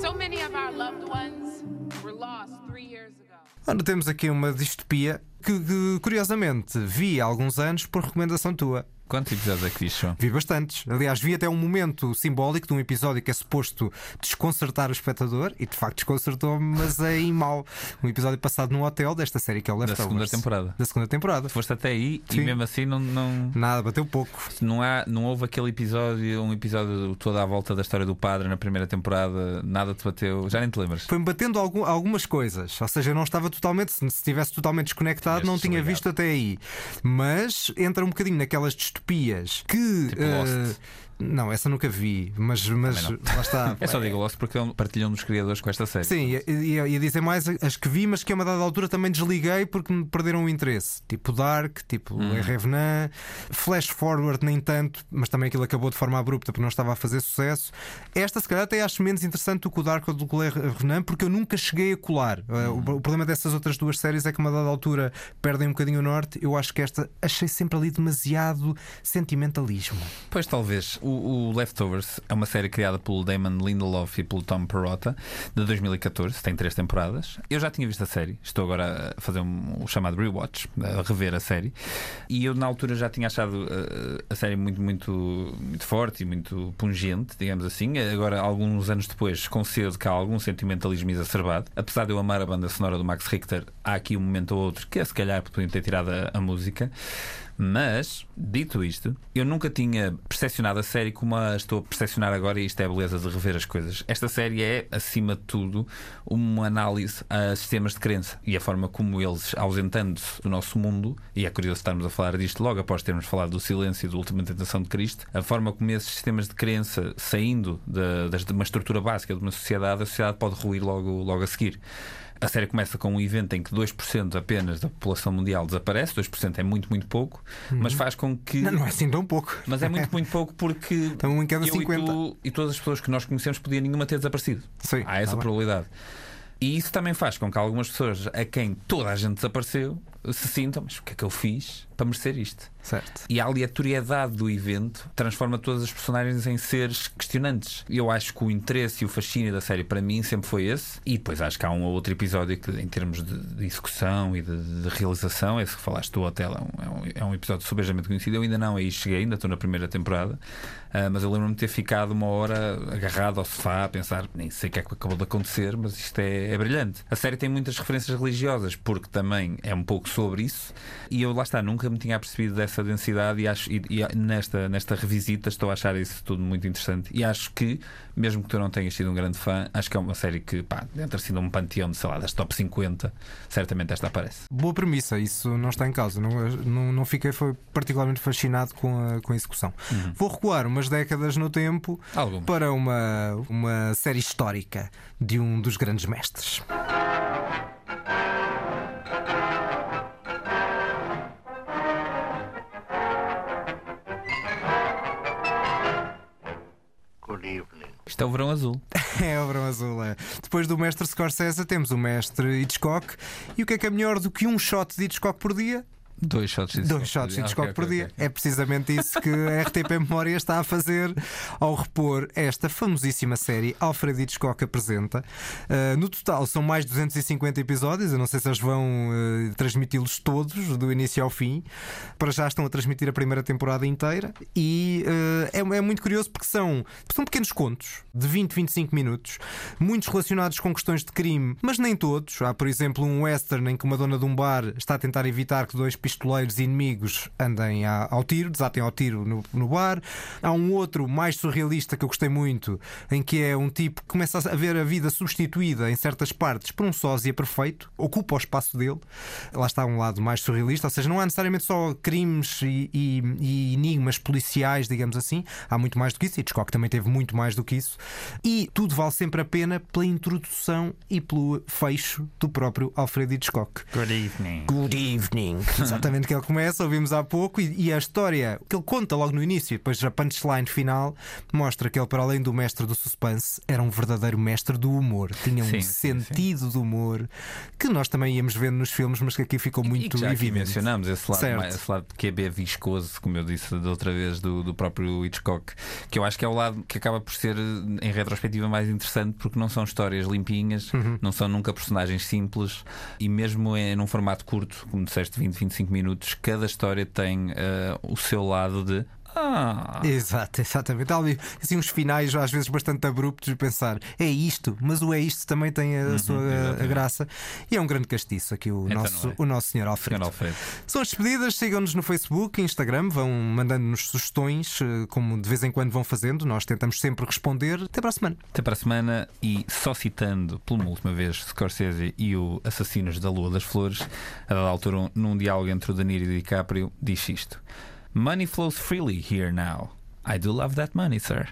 H: So many of our loved ones were lost three years ago.
A: Ora, temos aqui uma distopia que, que, curiosamente, vi há alguns anos por recomendação tua.
B: Quantos episódios é que viste, João?
A: Vi bastantes. Aliás, vi até um momento simbólico de um episódio que é suposto desconcertar o espectador e de facto desconcertou-me, mas é em mal. Um episódio passado num hotel desta série que é o
B: Da
A: Leftovers.
B: segunda temporada.
A: Da segunda temporada.
B: Foste até aí
A: Sim.
B: e mesmo assim não, não,
A: Nada, bateu pouco.
B: não, há, não houve aquele episódio, um episódio todo à volta da história do padre na primeira temporada, nada te bateu, já nem te lembras.
A: Foi-me batendo algum- algumas coisas. Ou seja, eu não estava totalmente, se estivesse totalmente desconectado, não tinha
B: desligado.
A: visto até aí. Mas entra um bocadinho naquelas distopias que.
B: Tipo
A: eh,
B: Lost.
A: Não, essa nunca vi, mas, mas lá está. [laughs]
B: É só digo Lost porque partilhão dos criadores com esta série.
A: Sim, ia, ia- dizer mais as que vi, mas que a uma dada altura também desliguei porque me perderam o interesse. Tipo Dark, tipo
B: Hum.
A: hum. Revenant, Flash Forward, nem tanto, mas também aquilo acabou de forma abrupta porque não estava a fazer sucesso. Esta, se calhar, até acho menos interessante do que o Dark ou do que o Revenant porque eu nunca cheguei a colar. Uh, o- O problema dessas outras duas séries é que, a uma dada altura, perdem um bocadinho o norte. Eu acho que esta achei sempre ali demasiado sentimentalismo.
B: Pois talvez. O, o Leftovers é uma série criada pelo Damon Lindelof e pelo Tom Perrotta de 2014, tem três temporadas. Eu já tinha visto a série, estou agora a fazer um, o chamado rewatch, a rever a série. E eu na altura já tinha achado uh, a série muito, muito, muito forte e muito pungente, digamos assim. Agora, alguns anos depois, concedo que há algum sentimentalismo exacerbado. Apesar de eu amar a banda sonora do Max Richter, há aqui um momento ou outro que é se calhar podiam ter tirado a, a música. Mas, dito isto, eu nunca tinha percepcionado a série como a estou a percepcionar agora, e isto é a beleza de rever as coisas. Esta série é, acima de tudo, uma análise a sistemas de crença e a forma como eles, ausentando-se do nosso mundo, e é curioso estarmos a falar disto logo após termos falado do silêncio e da última tentação de Cristo, a forma como esses sistemas de crença, saindo de, de uma estrutura básica de uma sociedade, a sociedade pode ruir logo, logo a seguir. A série começa com um evento em que 2% apenas da população mundial desaparece, 2% é muito, muito pouco, mas faz com que.
A: Não, não é assim tão pouco.
B: Mas é muito, muito pouco porque [laughs]
A: Então, um em cada
B: eu
A: 50.
B: E, tu, e todas as pessoas que nós conhecemos podiam nenhuma ter desaparecido.
A: Sim,
B: Há essa
A: tá bem.
B: probabilidade. E isso também faz com que algumas pessoas a quem toda a gente desapareceu se sintam, mas o que é que eu fiz para merecer isto?
A: Certo.
B: E a aleatoriedade do evento transforma todas as personagens em seres questionantes. Eu acho que o interesse e o fascínio da série para mim sempre foi esse. E depois acho que há um ou outro episódio que, em termos de, de execução e de, de realização, esse que falaste do hotel, é um, é um, é um episódio subejamente conhecido. Eu ainda não aí cheguei, ainda estou na primeira temporada. Ah, mas eu lembro-me de ter ficado uma hora agarrado ao sofá a pensar, nem sei o que é que acabou de acontecer, mas isto é, é brilhante. A série tem muitas referências religiosas, porque também é um pouco sobre isso. E eu lá está, nunca me tinha apercebido dessa densidade e, acho, e, e nesta, nesta revisita estou a achar isso tudo muito interessante. E acho que, mesmo que tu não tenhas sido um grande fã, acho que é uma série que, pá, entra assim num panteão de, sei lá, das top 50, certamente esta aparece.
A: Boa premissa, isso não está em causa. Não, não, não fiquei foi particularmente fascinado com a, com a execução. Vou recuar umas décadas no tempo
B: Algumas.
A: para uma, uma série histórica de um dos grandes mestres.
S: Good evening.
B: Isto é o verão azul. [laughs]
A: É o Verão Azul. É. Depois do mestre Scorsese, temos o mestre Hitchcock. E o que é que é melhor do que um shot de Hitchcock por dia?
B: Dois shots de
A: Dois shots de Hitchcock por dia. É precisamente isso que a [laughs] RTP Memória está a fazer ao repor esta famosíssima série Alfred Hitchcock apresenta. Uh, no total são mais de 250 episódios. Eu não sei se eles vão uh, transmiti-los todos, do início ao fim. Para já estão a transmitir a primeira temporada inteira. E uh, é, é, muito curioso porque são, são pequenos contos de 20, 25 minutos, muitos relacionados com questões de crime, mas nem todos. Há, por exemplo, um western em que uma dona de um bar está a tentar evitar que dois pistoleiros inimigos andem ao tiro, desatem ao tiro no, no bar. Há um outro mais surrealista que eu gostei muito, em que é um tipo que começa a ver a vida substituída em certas partes por um sósia perfeito, ocupa o espaço dele. Lá está um lado mais surrealista, ou seja, não há necessariamente só crimes e, e, e enigmas policiais, digamos assim. Há muito mais do que isso. Hitchcock também teve muito mais do que isso. E tudo vale sempre a pena pela introdução e pelo fecho do próprio Alfred Hitchcock.
B: Good evening.
A: Good evening. [laughs] Exatamente que ele começa, ouvimos há pouco, e, e, a história que ele conta logo no início, e depois a punchline final, mostra que ele, para além do mestre do suspense, era um verdadeiro mestre do humor. Tinha um sim, sentido sim. do humor que nós também íamos vendo nos filmes, mas que aqui ficou muito
B: e já
A: evidente.
B: Aqui mencionamos esse lado, mais, esse lado que é bem viscoso, como eu disse da outra vez, do, do próprio Hitchcock, que eu acho que é o lado que acaba por ser, em retrospectiva, mais interessante, porque não são histórias limpinhas, uhum. não são nunca personagens simples, e mesmo é num formato curto, como disseste, 20, 25 minutos, cada história tem uh, o seu lado de
A: ah. Exato, exatamente. Ali assim, uns finais às vezes bastante abruptos de pensar é isto, mas o é isto também tem a uhum, sua a graça. E é um grande castiço aqui o, então nosso, é. o nosso senhor Alfredo.
B: Senhor Alfredo.
A: São as despedidas, sigam-nos no Facebook, Instagram, vão mandando-nos sugestões, eh, como de vez em quando vão fazendo. Nós tentamos sempre responder. Até para a semana.
B: Até para a semana e só citando pela última vez Scorsese e o Assassinos da Lua das Flores, a dada altura, num diálogo entre o Danilo e o DiCaprio, diz isto. Money flows freely here now. I do love that money, sir.